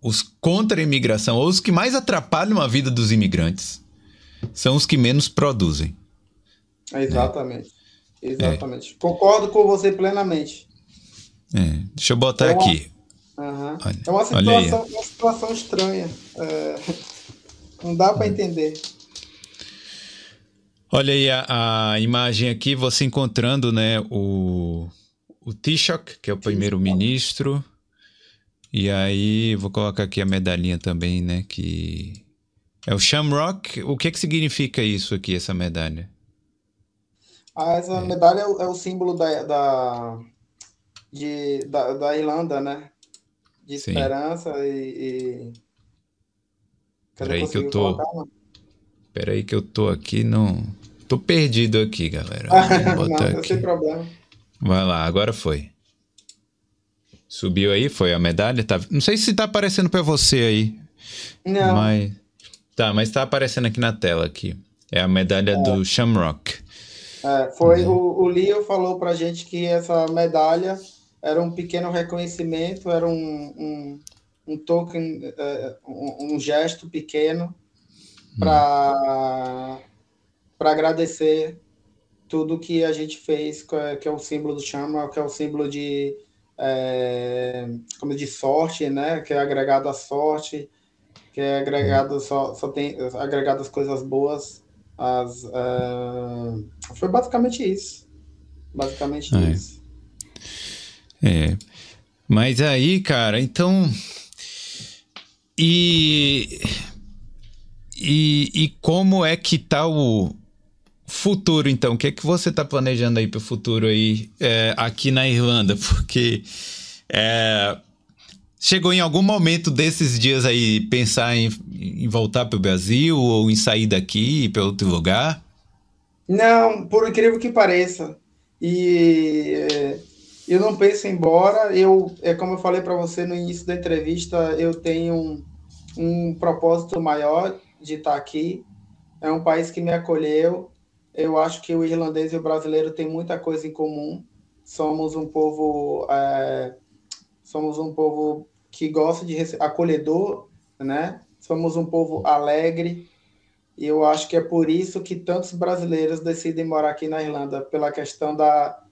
os contra a imigração, ou os que mais atrapalham a vida dos imigrantes, são os que menos produzem. Exatamente. É. Exatamente. É. Concordo com você plenamente. É. Deixa eu botar é uma, aqui. Uhum. Olha, é uma situação, uma situação estranha. É, não dá para entender. Olha aí a, a, imagem aqui, você encontrando, né, o, o Taoiseach, que é o primeiro-ministro. E aí, vou colocar aqui a medalhinha também, né, que é o Shamrock. O que que significa isso aqui, essa medalha? Ah, essa é. medalha é o, é o símbolo da, da, de, da, da, Irlanda, né? De Sim. esperança e... e... Peraí que eu tô... Colocar, Espera aí que eu tô aqui no... Tô perdido aqui, galera. Vou botar não, aqui. sem problema. Vai lá, agora foi. Subiu aí, foi a medalha? Tá... Não sei se tá aparecendo para você aí. Não. Mas... Tá, mas tá aparecendo aqui na tela aqui. É a medalha é. do Shamrock. É, foi uhum. o, o Leo falou pra gente que essa medalha era um pequeno reconhecimento, era um, um, um token, uh, um, um gesto pequeno para para agradecer tudo que a gente fez, que é o símbolo do chama, que é o símbolo de é, como de sorte, né? Que é agregado à sorte, que é agregado só, só tem agregado as coisas boas. As, uh, foi basicamente isso. Basicamente é. isso. É. Mas aí, cara, então. E e, e como é que tá o futuro, então? O que é que você tá planejando aí para o futuro aí é, aqui na Irlanda? Porque é, chegou em algum momento desses dias aí pensar em, em voltar para o Brasil ou em sair daqui para outro lugar? Não, por incrível que pareça. E eu não penso em ir embora. Eu, é como eu falei para você no início da entrevista, eu tenho um, um propósito maior de estar aqui. É um país que me acolheu. Eu acho que o irlandês e o brasileiro têm muita coisa em comum. Somos um povo, é, somos um povo que gosta de acolhedor, né? Somos um povo alegre. E eu acho que é por isso que tantos brasileiros decidem morar aqui na Irlanda, pela questão da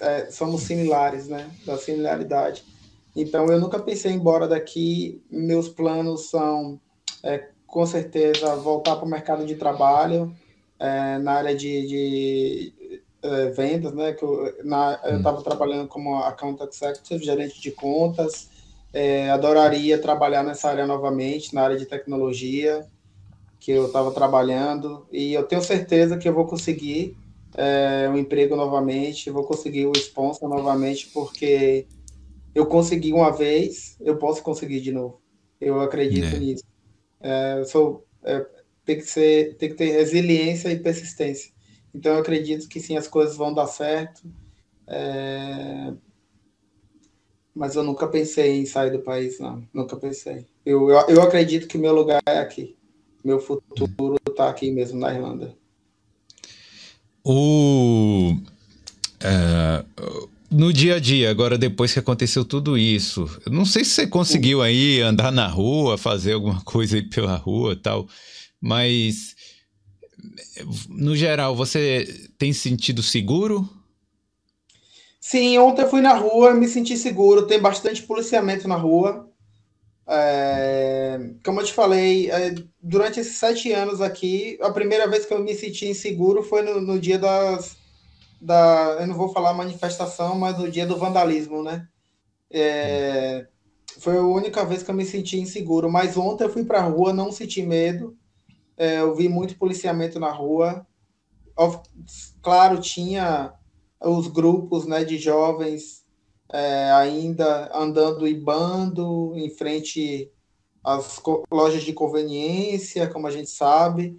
é, somos similares, né? Da similaridade. Então eu nunca pensei em ir embora daqui. Meus planos são é, com certeza voltar para o mercado de trabalho é, na área de, de, é, vendas, né? Que eu estava hum. trabalhando como account executive, gerente de contas. É, adoraria trabalhar nessa área novamente, na área de tecnologia que eu estava trabalhando. E eu tenho certeza que eu vou conseguir é, um emprego novamente, vou conseguir o sponsor novamente, porque eu consegui uma vez, eu posso conseguir de novo. Eu acredito é. nisso. É, sou, é, tem, que ser, tem que ter resiliência e persistência. Então, eu acredito que sim, as coisas vão dar certo. É... Mas eu nunca pensei em sair do país, não. Nunca pensei. Eu, eu, eu acredito que meu lugar é aqui. Meu futuro está aqui mesmo, na Irlanda. O. Uh, no dia a dia, agora depois que aconteceu tudo isso, eu não sei se você conseguiu aí andar na rua, fazer alguma coisa aí pela rua tal, mas no geral, você tem sentido seguro? Sim, ontem eu fui na rua, me senti seguro. Tem bastante policiamento na rua. É, como eu te falei, é, durante esses sete anos aqui, a primeira vez que eu me senti inseguro foi no, no dia das. Da, eu não vou falar manifestação, mas no dia do vandalismo, né? É, foi a única vez que eu me senti inseguro. Mas ontem eu fui para a rua, não senti medo. É, eu vi muito policiamento na rua. Claro, tinha os grupos né, de jovens é, ainda andando e bando em frente às lojas de conveniência, como a gente sabe,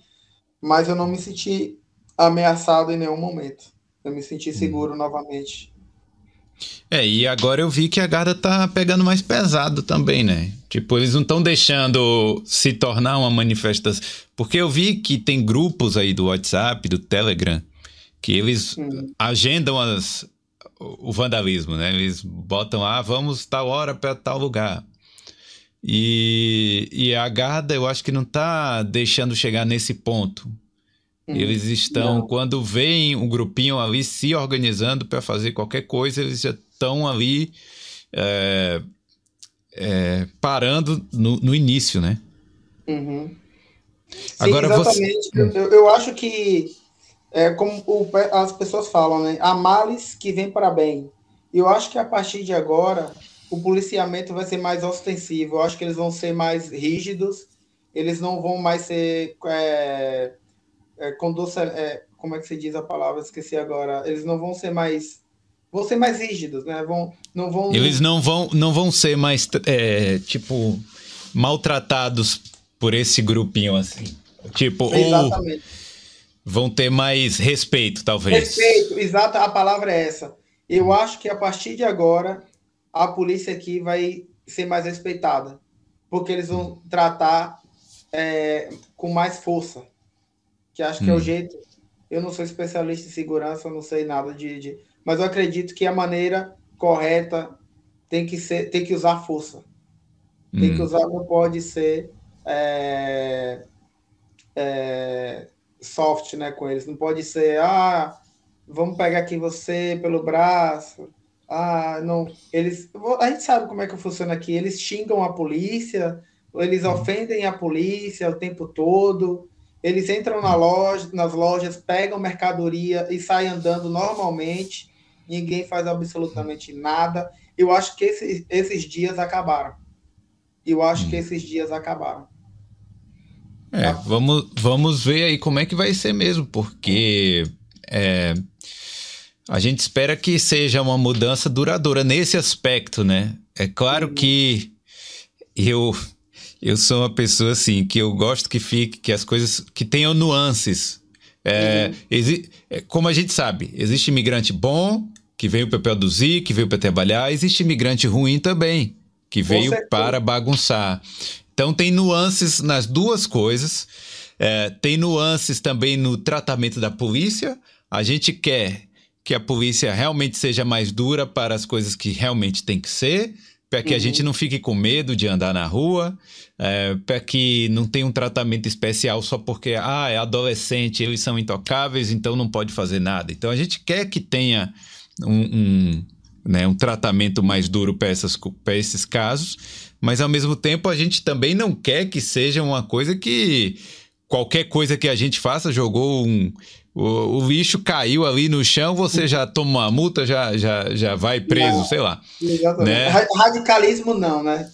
mas eu não me senti ameaçado em nenhum momento. Eu me senti seguro hum. novamente. É, e agora eu vi que a Garda tá pegando mais pesado também, né? Tipo, eles não estão deixando se tornar uma manifestação. Porque eu vi que tem grupos aí do WhatsApp, do Telegram, que eles hum. agendam as, o vandalismo, né? Eles botam, ah, vamos tal hora para tal lugar. E, e a Garda, eu acho que não tá deixando chegar nesse ponto. Hum, eles estão, não. quando veem um grupinho ali se organizando para fazer qualquer coisa, eles já estão ali é, é, parando no, no, início, né? Uhum. Sim, Agora exatamente. Você... Eu, eu acho que, é, como o, as pessoas falam, né? Há males que vêm para bem. Eu acho que a partir de agora, o policiamento vai ser mais ostensivo. Eu acho que eles vão ser mais rígidos. Eles não vão mais ser. É, é, conduça, é, como é que se diz a palavra? Esqueci agora. Eles não vão ser mais vão ser mais rígidos, né? Vão, não vão. Eles não vão, não vão ser mais, é, tipo, maltratados por esse grupinho assim. Tipo, Exatamente. ou vão ter mais respeito, talvez. Respeito, exato, a palavra é essa. Eu acho que a partir de agora a polícia aqui vai ser mais respeitada, porque eles vão tratar é, com mais força, que acho que hum. é o hum. jeito. Eu não sou especialista em segurança, não sei nada de, de mas eu acredito que a maneira correta tem que ser, tem que usar força. Tem hum. que usar, não pode ser é, é, soft, né, com eles. Não pode ser, ah, vamos pegar aqui você pelo braço. Ah, não. Eles, a gente sabe como é que funciona aqui. Eles xingam a polícia, eles hum. ofendem a polícia o tempo todo. Eles entram na loja, nas lojas, pegam mercadoria e saem andando normalmente ninguém faz absolutamente nada. Eu acho que esses, esses dias acabaram. Eu acho que esses dias acabaram. É, vamos, vamos ver aí como é que vai ser mesmo, porque é, a gente espera que seja uma mudança duradoura nesse aspecto, né? É claro que eu eu sou uma pessoa assim que eu gosto que fique que as coisas que tenham nuances. É, uhum. é, como a gente sabe, existe imigrante bom que veio para produzir, que veio para trabalhar. Existe imigrante ruim também, que veio para bagunçar. Então tem nuances nas duas coisas. É, tem nuances também no tratamento da polícia. A gente quer que a polícia realmente seja mais dura para as coisas que realmente tem que ser, para que uhum. a gente não fique com medo de andar na rua, é, para que não tenha um tratamento especial só porque ah, é adolescente, eles são intocáveis, então não pode fazer nada. Então a gente quer que tenha um, um, né, um tratamento mais duro para esses casos, mas ao mesmo tempo a gente também não quer que seja uma coisa que qualquer coisa que a gente faça, jogou um. O, o lixo caiu ali no chão, você já toma uma multa, já, já, já vai preso, não, sei lá. Né? Radicalismo não, né?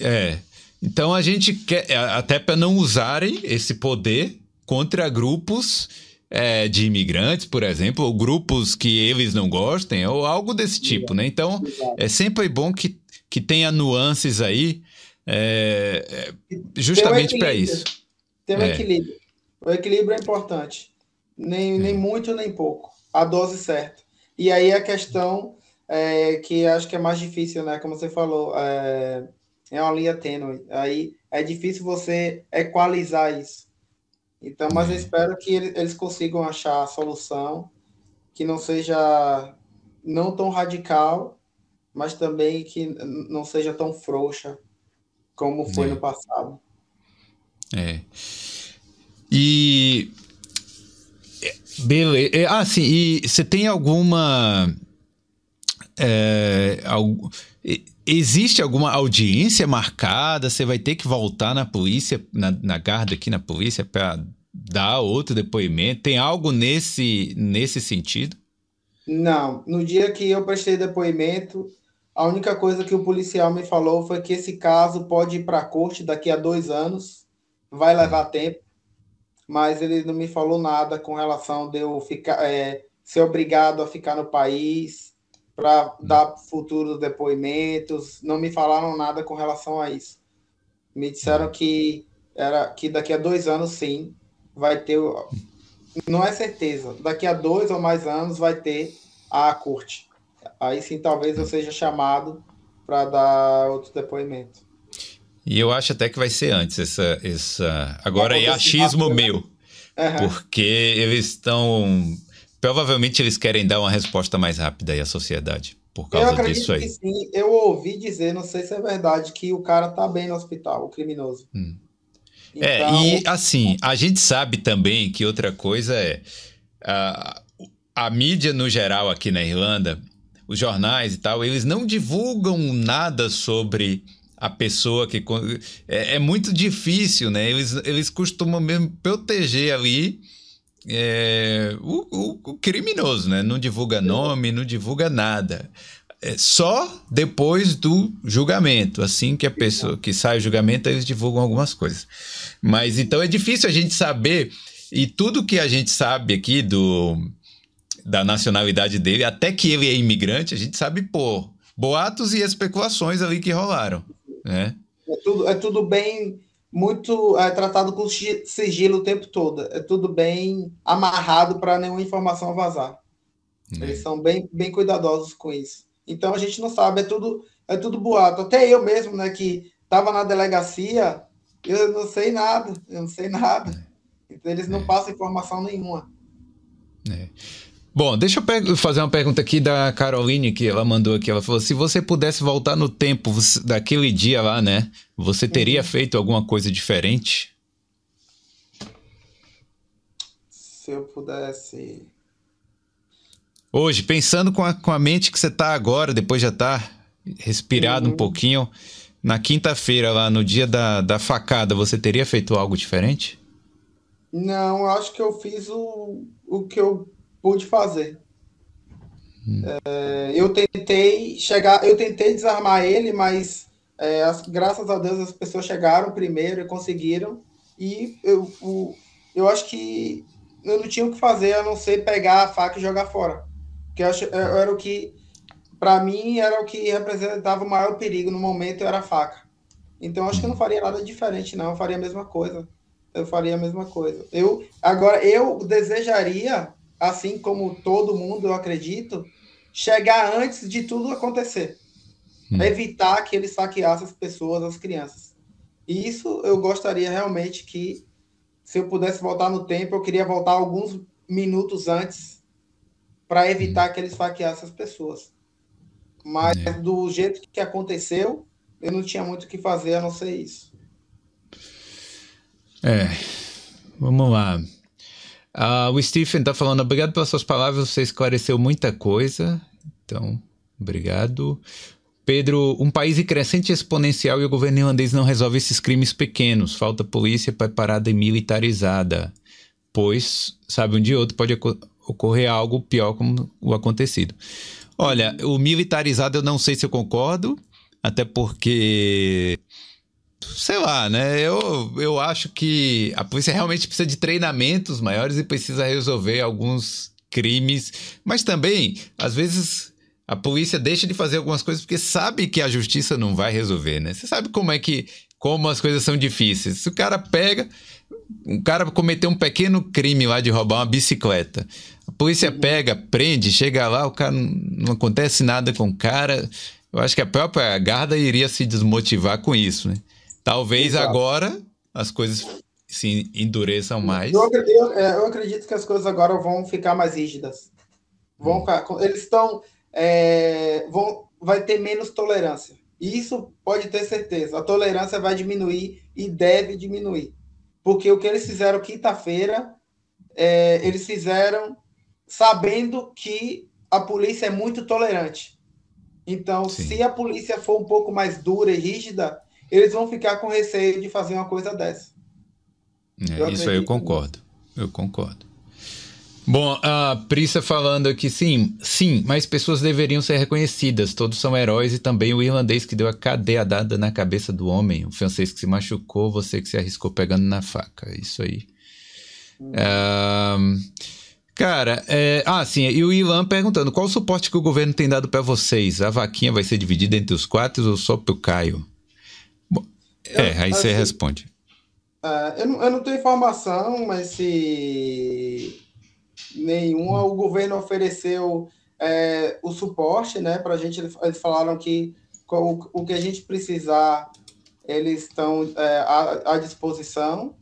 É. Então a gente quer, até para não usarem esse poder contra grupos é, de imigrantes, por exemplo, ou grupos que eles não gostem, ou algo desse tipo, né? Então, é sempre bom que, que tenha nuances aí, é, é justamente um para isso. Tem um é. equilíbrio. O equilíbrio é importante. Nem, nem muito, nem pouco. A dose certa. E aí a questão é, que acho que é mais difícil, né? Como você falou, é, é uma linha tênue. Aí é difícil você equalizar isso. Então, mas eu espero que eles consigam achar a solução que não seja não tão radical, mas também que não seja tão frouxa como foi é. no passado. É. E beleza. É, ah, sim. E você tem alguma é, existe alguma audiência marcada? Você vai ter que voltar na polícia, na, na guarda aqui na polícia, para dar outro depoimento? Tem algo nesse, nesse sentido? Não. No dia que eu prestei depoimento, a única coisa que o policial me falou foi que esse caso pode ir para a corte daqui a dois anos, vai levar tempo, mas ele não me falou nada com relação de eu ficar, é, ser obrigado a ficar no país para dar futuros depoimentos, não me falaram nada com relação a isso. Me disseram que era que daqui a dois anos sim vai ter, não é certeza, daqui a dois ou mais anos vai ter a corte. Aí sim talvez eu seja chamado para dar outro depoimento. E eu acho até que vai ser antes essa, essa... agora é achismo meu, uhum. porque eles estão Provavelmente eles querem dar uma resposta mais rápida aí à sociedade por causa eu acredito disso aí. Que sim, eu ouvi dizer, não sei se é verdade, que o cara tá bem no hospital, o criminoso. Hum. Então... É, e assim, a gente sabe também que outra coisa é a, a mídia no geral aqui na Irlanda, os jornais e tal, eles não divulgam nada sobre a pessoa que. É, é muito difícil, né? Eles, eles costumam mesmo proteger ali é, o, o, o, criminoso, né? Não divulga nome, não divulga nada. É só depois do julgamento, assim que a pessoa que sai o julgamento, eles divulgam algumas coisas. Mas então é difícil a gente saber e tudo que a gente sabe aqui do da nacionalidade dele, até que ele é imigrante, a gente sabe por boatos e especulações ali que rolaram, né? É tudo, é tudo bem muito é, tratado com sigilo o tempo todo. É tudo bem amarrado para nenhuma informação vazar. Uhum. Eles são bem, bem cuidadosos com isso. Então a gente não sabe, é tudo, é tudo boato. Até eu mesmo, né, que estava na delegacia, eu não sei nada, eu não sei nada. Então eles não é. passam informação nenhuma. É. Bom, deixa eu fazer uma pergunta aqui da Caroline, que ela mandou aqui. Ela falou: se você pudesse voltar no tempo daquele dia lá, né? Você teria uhum. feito alguma coisa diferente? Se eu pudesse. Hoje, pensando com a, com a mente que você tá agora, depois já tá respirado uhum. um pouquinho, na quinta-feira, lá no dia da, da facada, você teria feito algo diferente? Não, acho que eu fiz o, o que eu pude fazer. Hum. É, eu tentei chegar, eu tentei desarmar ele, mas é, as, graças a Deus as pessoas chegaram primeiro e conseguiram. E eu, o, eu acho que eu não tinha o que fazer a não ser pegar a faca e jogar fora. Que era o que, para mim, era o que representava o maior perigo no momento, era a faca. Então acho que eu não faria nada diferente, não. Eu faria a mesma coisa. Eu faria a mesma coisa. Eu agora eu desejaria assim como todo mundo, eu acredito, chegar antes de tudo acontecer. Hum. Evitar que ele saqueasse as pessoas, as crianças. E isso eu gostaria realmente que, se eu pudesse voltar no tempo, eu queria voltar alguns minutos antes para evitar hum. que eles saqueassem as pessoas. Mas é. do jeito que aconteceu, eu não tinha muito o que fazer a não ser isso. É, vamos lá. Uh, o Stephen está falando, obrigado pelas suas palavras, você esclareceu muita coisa. Então, obrigado. Pedro, um país em crescente exponencial e o governo irlandês não resolve esses crimes pequenos. Falta polícia preparada e militarizada. Pois, sabe, um dia ou outro pode ocorrer algo pior como o acontecido. Olha, o militarizado eu não sei se eu concordo, até porque sei lá, né? Eu, eu acho que a polícia realmente precisa de treinamentos maiores e precisa resolver alguns crimes, mas também, às vezes, a polícia deixa de fazer algumas coisas porque sabe que a justiça não vai resolver, né? Você sabe como é que como as coisas são difíceis. Se o cara pega, um cara cometeu um pequeno crime lá de roubar uma bicicleta. A polícia uhum. pega, prende, chega lá, o cara não, não acontece nada com o cara. Eu acho que a própria guarda iria se desmotivar com isso, né? Talvez Exato. agora as coisas se endureçam mais. Eu acredito, eu acredito, que as coisas agora vão ficar mais rígidas. Vão hum. eles estão. É, vão, vai ter menos tolerância. Isso pode ter certeza. A tolerância vai diminuir e deve diminuir. Porque o que eles fizeram quinta-feira, é, eles fizeram sabendo que a polícia é muito tolerante. Então, Sim. se a polícia for um pouco mais dura e rígida, eles vão ficar com receio de fazer uma coisa dessa. É, isso aí eu concordo. Eu concordo. Bom, a Prissa falando aqui, sim, sim, mas pessoas deveriam ser reconhecidas. Todos são heróis e também o irlandês que deu a cadeia dada na cabeça do homem, o francês que se machucou, você que se arriscou pegando na faca. Isso aí. Hum. cara, é, ah, sim, e o Ilan perguntando: qual o suporte que o governo tem dado para vocês? A vaquinha vai ser dividida entre os quatro ou só pro Caio? É, aí assim, você responde. Uh, eu, não, eu não tenho informação, mas se nenhuma, o governo ofereceu é, o suporte, né, para a gente. Eles falaram que o, o que a gente precisar, eles estão é, à, à, disposição.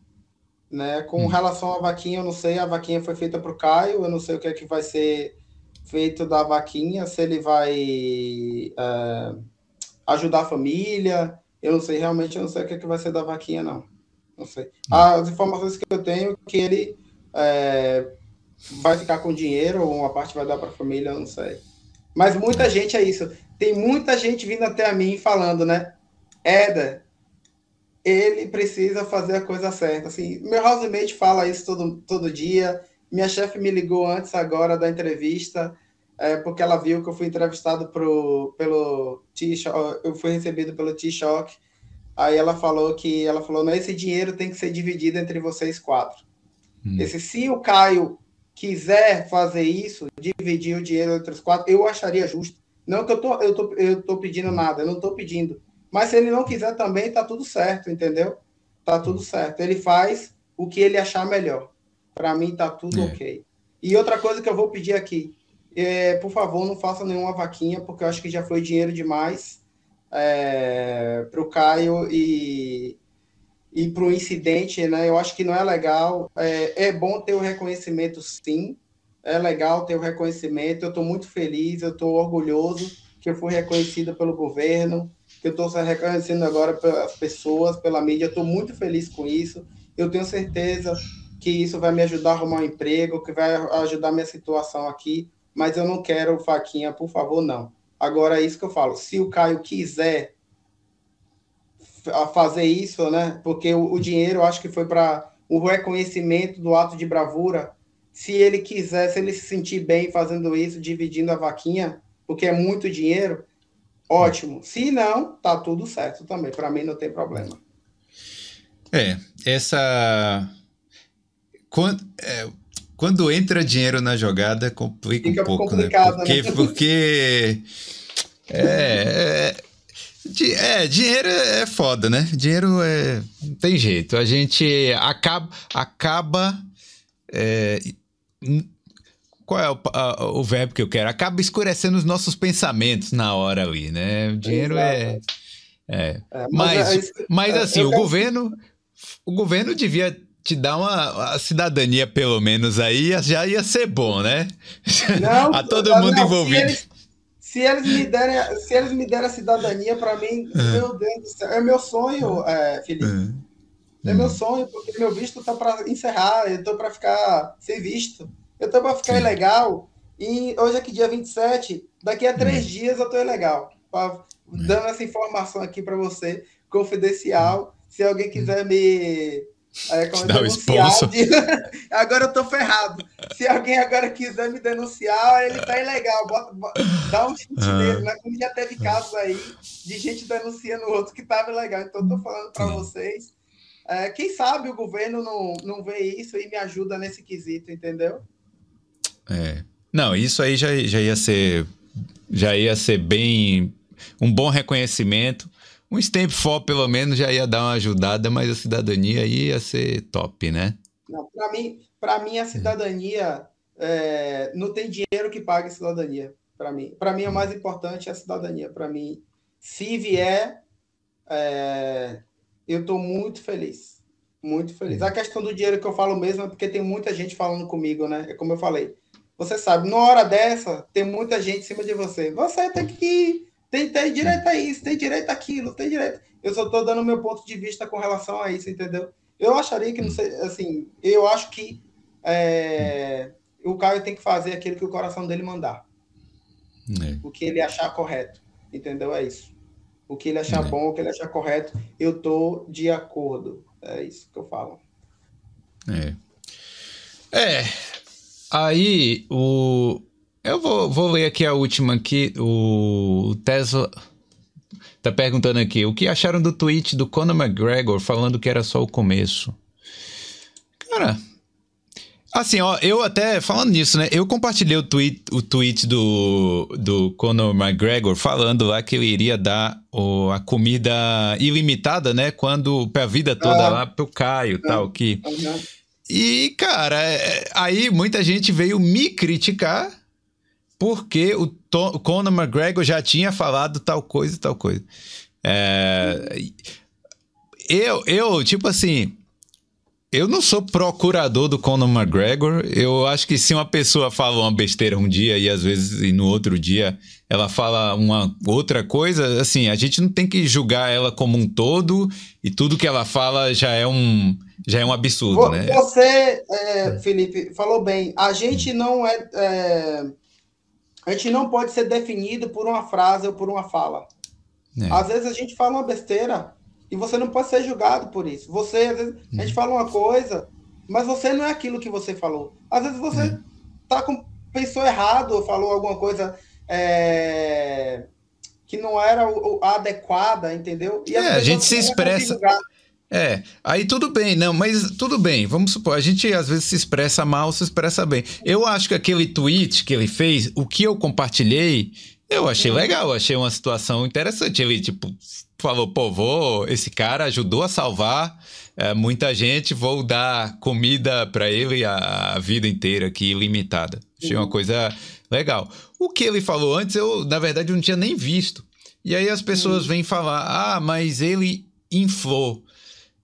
Né? Com hum. relação à vaquinha, eu não sei, a vaquinha foi feita para o Caio, eu não sei o que é que vai ser feito da vaquinha, se ele vai é, ajudar a família, eu não sei, realmente eu não sei o que é que vai ser da vaquinha, não. Não sei. As informações que eu tenho é que ele é, vai ficar com dinheiro, ou uma parte vai dar para a família, eu não sei. Mas muita gente é isso. Tem muita gente vindo até a mim falando, né? Eda, ele precisa fazer a coisa certa. Assim, meu housemate fala isso todo, todo dia. Minha chefe me ligou antes agora da entrevista, é, porque ela viu que eu fui entrevistado pro, pelo T-Shock, eu fui recebido pelo T-Shock Aí ela falou que ela falou, não, esse dinheiro tem que ser dividido entre vocês quatro. Hum. Esse, se o Caio quiser fazer isso, dividir o dinheiro entre os quatro, eu acharia justo. Não que eu tô, eu tô, eu tô pedindo nada, eu não tô pedindo. Mas se ele não quiser também, tá tudo certo, entendeu? Tá tudo certo. Ele faz o que ele achar melhor. Para mim tá tudo é. ok. E outra coisa que eu vou pedir aqui, é, por favor, não faça nenhuma vaquinha, porque eu acho que já foi dinheiro demais é, para o Caio e, e para o incidente, né? Eu acho que não é legal. É, é bom ter o reconhecimento, sim. É legal ter o reconhecimento. Eu estou muito feliz, eu estou orgulhoso que eu fui reconhecido pelo governo, que eu estou reconhecendo agora pelas pessoas, pela mídia. Estou muito feliz com isso. Eu tenho certeza que isso vai me ajudar a arrumar um emprego, que vai ajudar minha situação aqui. Mas eu não quero faquinha, por favor, não. Agora, é isso que eu falo. Se o Caio quiser fazer isso, né? Porque o, o dinheiro, eu acho que foi para o reconhecimento do ato de bravura. Se ele quiser, se ele se sentir bem fazendo isso, dividindo a vaquinha, porque é muito dinheiro, ótimo. Se não, tá tudo certo também. Para mim não tem problema. É, essa. Quando, é, quando entra dinheiro na jogada, complica Fica um pouco, né? Porque, né? porque é, é, é, dinheiro é foda, né? Dinheiro é. Não tem jeito. A gente acaba. acaba é, qual é o, a, o verbo que eu quero? Acaba escurecendo os nossos pensamentos na hora ali, né? O dinheiro é, é, é. mas, mas, é mas é, assim, o governo. O governo devia te dar uma, cidadania, pelo menos, aí já ia ser bom, né? Não, a todo mundo não, envolvido. Se eles, se eles, me derem, se eles me derem a cidadania, para mim, é. meu Deus do céu, é meu sonho, é, Felipe. É. é meu sonho, porque meu visto tá para encerrar, eu tô para ficar sem visto. Eu tô para ficar Sim. ilegal. E hoje é que dia 27, daqui a três hum. dias eu tô ilegal. dando essa informação aqui para você, confidencial. Se alguém quiser me é, como denunciar, de... agora eu tô ferrado. Se alguém agora quiser me denunciar, ele tá ilegal. Bota, bota, dá um chute ah. nele, né? Como já teve casos aí de gente denunciando o outro que tava ilegal. Então eu tô falando para vocês. É, quem sabe o governo não, não vê isso e me ajuda nesse quesito, entendeu? É. Não, isso aí já, já ia ser já ia ser bem um bom reconhecimento um stamp for, pelo menos, já ia dar uma ajudada, mas a cidadania ia ser top, né? Para mim, para mim, a cidadania é, não tem dinheiro que pague cidadania. Para mim, para mim, o mais importante é a cidadania. Para mim, se vier, é, eu estou muito feliz. Muito feliz. A questão do dinheiro que eu falo mesmo é porque tem muita gente falando comigo, né? É como eu falei. Você sabe, numa hora dessa, tem muita gente em cima de você. Você tem que tem, tem direito a isso, tem direito àquilo, tem direito. Eu só estou dando meu ponto de vista com relação a isso, entendeu? Eu acharia que, não sei, assim, eu acho que é, o Caio tem que fazer aquilo que o coração dele mandar. É. O que ele achar correto, entendeu? É isso. O que ele achar é. bom, o que ele achar correto, eu tô de acordo. É isso que eu falo. É. É. Aí, o, eu vou, vou ler aqui a última aqui. O Tesla tá perguntando aqui: o que acharam do tweet do Conor McGregor falando que era só o começo? Cara, assim, ó, eu até falando nisso, né? Eu compartilhei o tweet, o tweet do, do Conor McGregor falando lá que ele iria dar o, a comida ilimitada, né? Quando pra vida toda ah. lá pro Caio, ah. tal que. E, cara, é, aí muita gente veio me criticar porque o, Tom, Conor McGregor já tinha falado tal coisa e tal coisa. É, eu, eu, tipo assim, eu não sou procurador do Conor McGregor. Eu acho que se uma pessoa fala uma besteira um dia e às vezes e no outro dia ela fala uma outra coisa, assim, a gente não tem que julgar ela como um todo e tudo que ela fala já é um já é um absurdo, né? Você, é, Felipe, falou bem. A gente não é, é a gente não pode ser definido por uma frase ou por uma fala. É. Às vezes a gente fala uma besteira e você não pode ser julgado por isso. Você, às vezes, a gente fala uma coisa, mas você não é aquilo que você falou. Às vezes você é. tá com, pensou errado ou falou alguma coisa é, que não era o, o, adequada, entendeu? E é, a gente se expressa. É, aí tudo bem, não, mas tudo bem, vamos supor, a gente às vezes se expressa mal, se expressa bem. Eu acho que aquele tweet que ele fez, o que eu compartilhei, eu achei uhum. legal, achei uma situação interessante. Ele, tipo, falou, pô, vou, esse cara ajudou a salvar é, muita gente, vou dar comida para ele a, a, vida inteira aqui, limitada. Achei uma uhum. coisa legal. O que ele falou antes, eu, na verdade, não tinha nem visto. E aí as pessoas uhum. vêm falar, ah, mas ele inflou.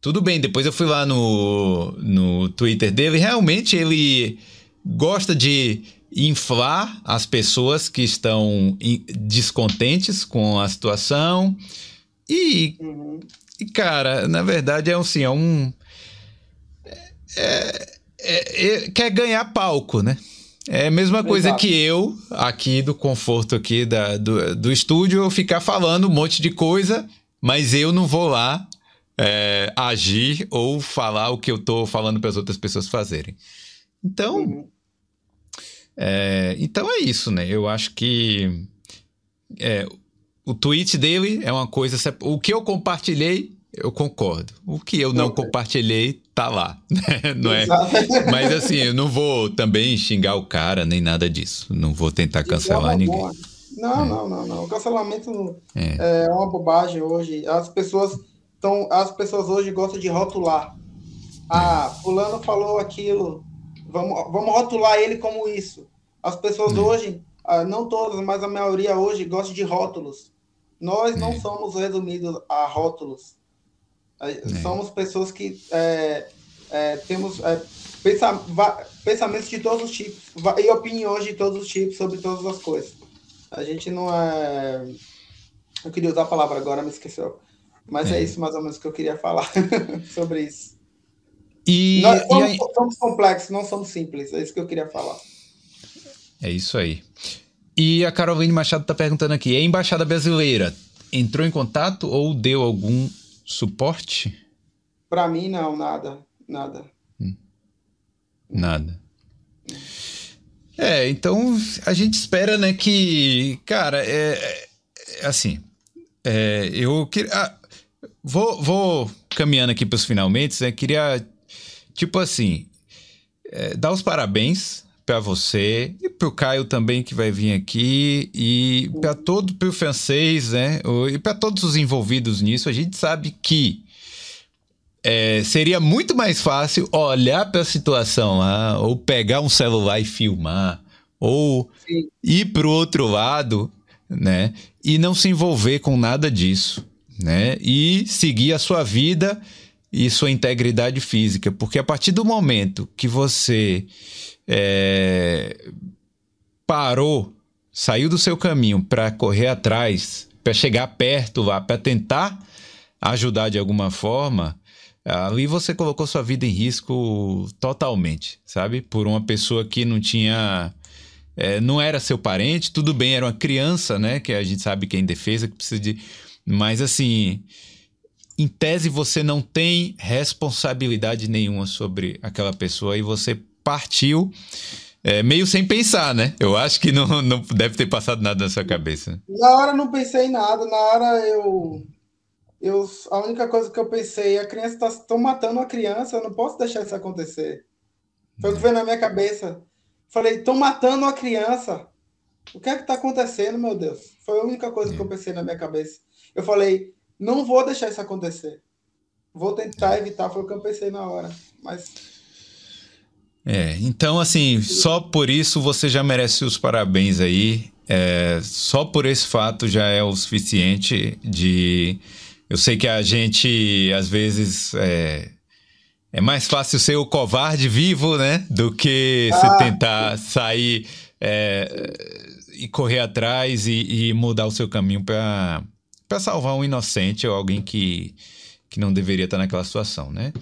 Tudo bem, depois eu fui lá no, no Twitter dele, realmente ele gosta de inflar as pessoas que estão descontentes com a situação. E, uhum. e cara, na verdade é assim, é um. É, é, é, quer ganhar palco, né? É a mesma coisa Exato. que eu, aqui do conforto aqui da, do, do estúdio, eu ficar falando um monte de coisa, mas eu não vou lá é, agir ou falar o que eu tô falando para as outras pessoas fazerem. Então, uhum. é, então é isso, né? Eu acho que é, o tweet dele é uma coisa. O que eu compartilhei, eu concordo. O que eu não okay. compartilhei, tá lá. Né? Não é? Mas assim, eu não vou também xingar o cara, nem nada disso. Não vou tentar cancelar ninguém. Boa. Não, é. não, não, não. O cancelamento é. é uma bobagem hoje. As pessoas então, as pessoas hoje gostam de rotular. Ah, fulano falou aquilo, vamos, vamos rotular ele como isso. As pessoas hum. hoje, ah, não todas, mas a maioria hoje gosta de rótulos. Nós não é. somos resumidos a rótulos. É. Somos pessoas que é, é, temos é, pensa, pensamentos de todos os tipos e opiniões de todos os tipos sobre todas as coisas. A gente não é. Eu queria usar a palavra agora, me esqueceu. Mas é. é, isso mais ou menos que eu queria falar sobre isso. E, Nós somos, e aí... somos, complexos, não somos simples. É isso que eu queria falar. É isso aí. E a Caroline Machado está perguntando aqui: a embaixada brasileira entrou em contato ou deu algum suporte? Para mim, não, nada. Nada. Hum. Nada. É, então a gente espera, né, que, cara, é, é assim, é, eu queria, ah, vou, vou caminhando aqui para os finalmente, né, queria, tipo assim, é, dar os parabéns para você e para o Caio também que vai vir aqui e para todo para o francês, né? E para todos os envolvidos nisso, a gente sabe que é, seria muito mais fácil olhar para a situação lá, ou pegar um celular e filmar, ou Sim. ir para o outro lado, né? E não se envolver com nada disso, né? E seguir a sua vida e sua integridade física, porque a partir do momento que você é, parou, saiu do seu caminho para correr atrás, para chegar perto para tentar ajudar de alguma forma, ali você colocou sua vida em risco totalmente, sabe? Por uma pessoa que não tinha. É, não era seu parente, tudo bem, era uma criança, né? Que a gente sabe que é indefesa, que precisa de. Mas assim. Em tese, você não tem responsabilidade nenhuma sobre aquela pessoa e você partiu é, meio sem pensar, né? Eu acho que não, não deve ter passado nada na sua cabeça. Na hora não pensei em nada, na hora eu. eu a única coisa que eu pensei, a criança está tão matando a criança, eu não posso deixar isso acontecer. Foi o que veio na minha cabeça. Falei, estão matando a criança. O que é que está acontecendo, meu Deus? Foi a única coisa é. que eu pensei na minha cabeça. Eu falei, não vou deixar isso acontecer. Vou tentar evitar, foi o que eu pensei na hora. Mas é, então assim, só por isso você já merece os parabéns aí. É, só por esse fato já é o suficiente de. Eu sei que a gente às vezes é, é mais fácil ser o covarde vivo, né? Do que ah. você tentar sair é, e correr atrás e, e, mudar o seu caminho para salvar um inocente ou alguém que, que não deveria estar naquela situação, né?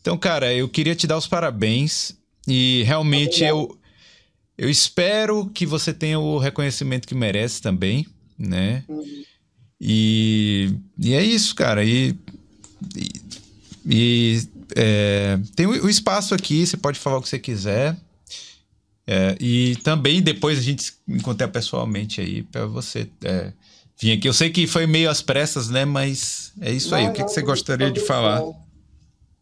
Então, cara, eu queria te dar os parabéns. E realmente eu, eu espero que você tenha o reconhecimento que merece também, né? E, e é isso, cara. E, e, e é, tem o, o, espaço aqui, você pode falar o que você quiser. É, e também depois a gente encontrar pessoalmente aí para você é, vir aqui. Eu sei que foi meio às pressas, né? Mas é isso não, aí. O que, não, que você gostaria de falar?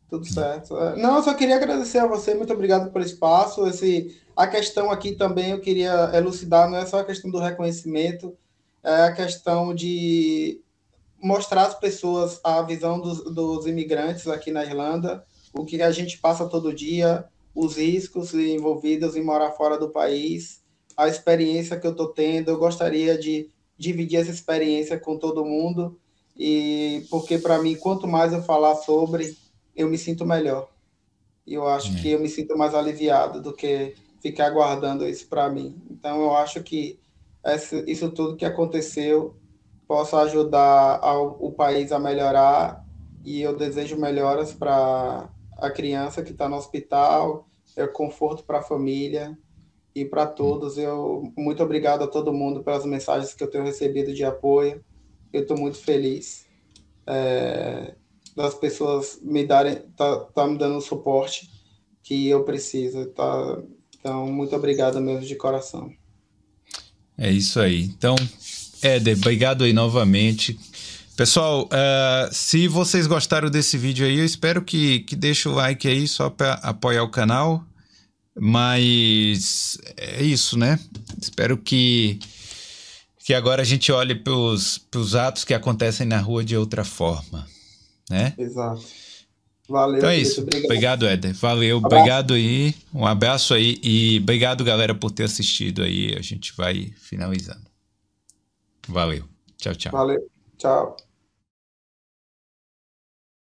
Tudo certo. É, não, eu só queria agradecer a você, muito obrigado pelo espaço. Esse, a questão aqui também eu queria elucidar, não é só a questão do reconhecimento, é a questão de mostrar às pessoas a visão dos, dos imigrantes aqui na Irlanda, o que a gente passa todo dia, os riscos envolvidos em morar fora do país, a experiência que eu estou tendo. Eu gostaria de dividir essa experiência com todo mundo, e porque para mim, quanto mais eu falar sobre, eu me sinto melhor. E eu acho que eu me sinto mais aliviado do que ficar guardando isso para mim. Então, eu acho que esse, isso tudo que aconteceu possa ajudar ao, o país a melhorar e eu desejo melhoras para a criança que está no hospital, é conforto para a família e para todos. Eu muito obrigado a todo mundo pelas mensagens que eu tenho recebido de apoio. Eu estou muito feliz. É, das pessoas me darem, tá, tá me dando o suporte que eu preciso, tá? Então, muito obrigado mesmo de coração. É isso aí. Então, Éder, obrigado aí novamente. Pessoal, uh, se vocês gostaram desse vídeo aí, eu espero que, que deixe o like aí só para apoiar o canal. Mas é isso, né? Espero que, que agora a gente olhe para os atos que acontecem na rua de outra forma né? Exato. Valeu. Então é isso. Obrigado, obrigado Éder. Valeu. Abraço. Obrigado aí. Um abraço aí e obrigado, galera, por ter assistido aí. A gente vai finalizando. Valeu. Tchau, tchau. Valeu. Tchau.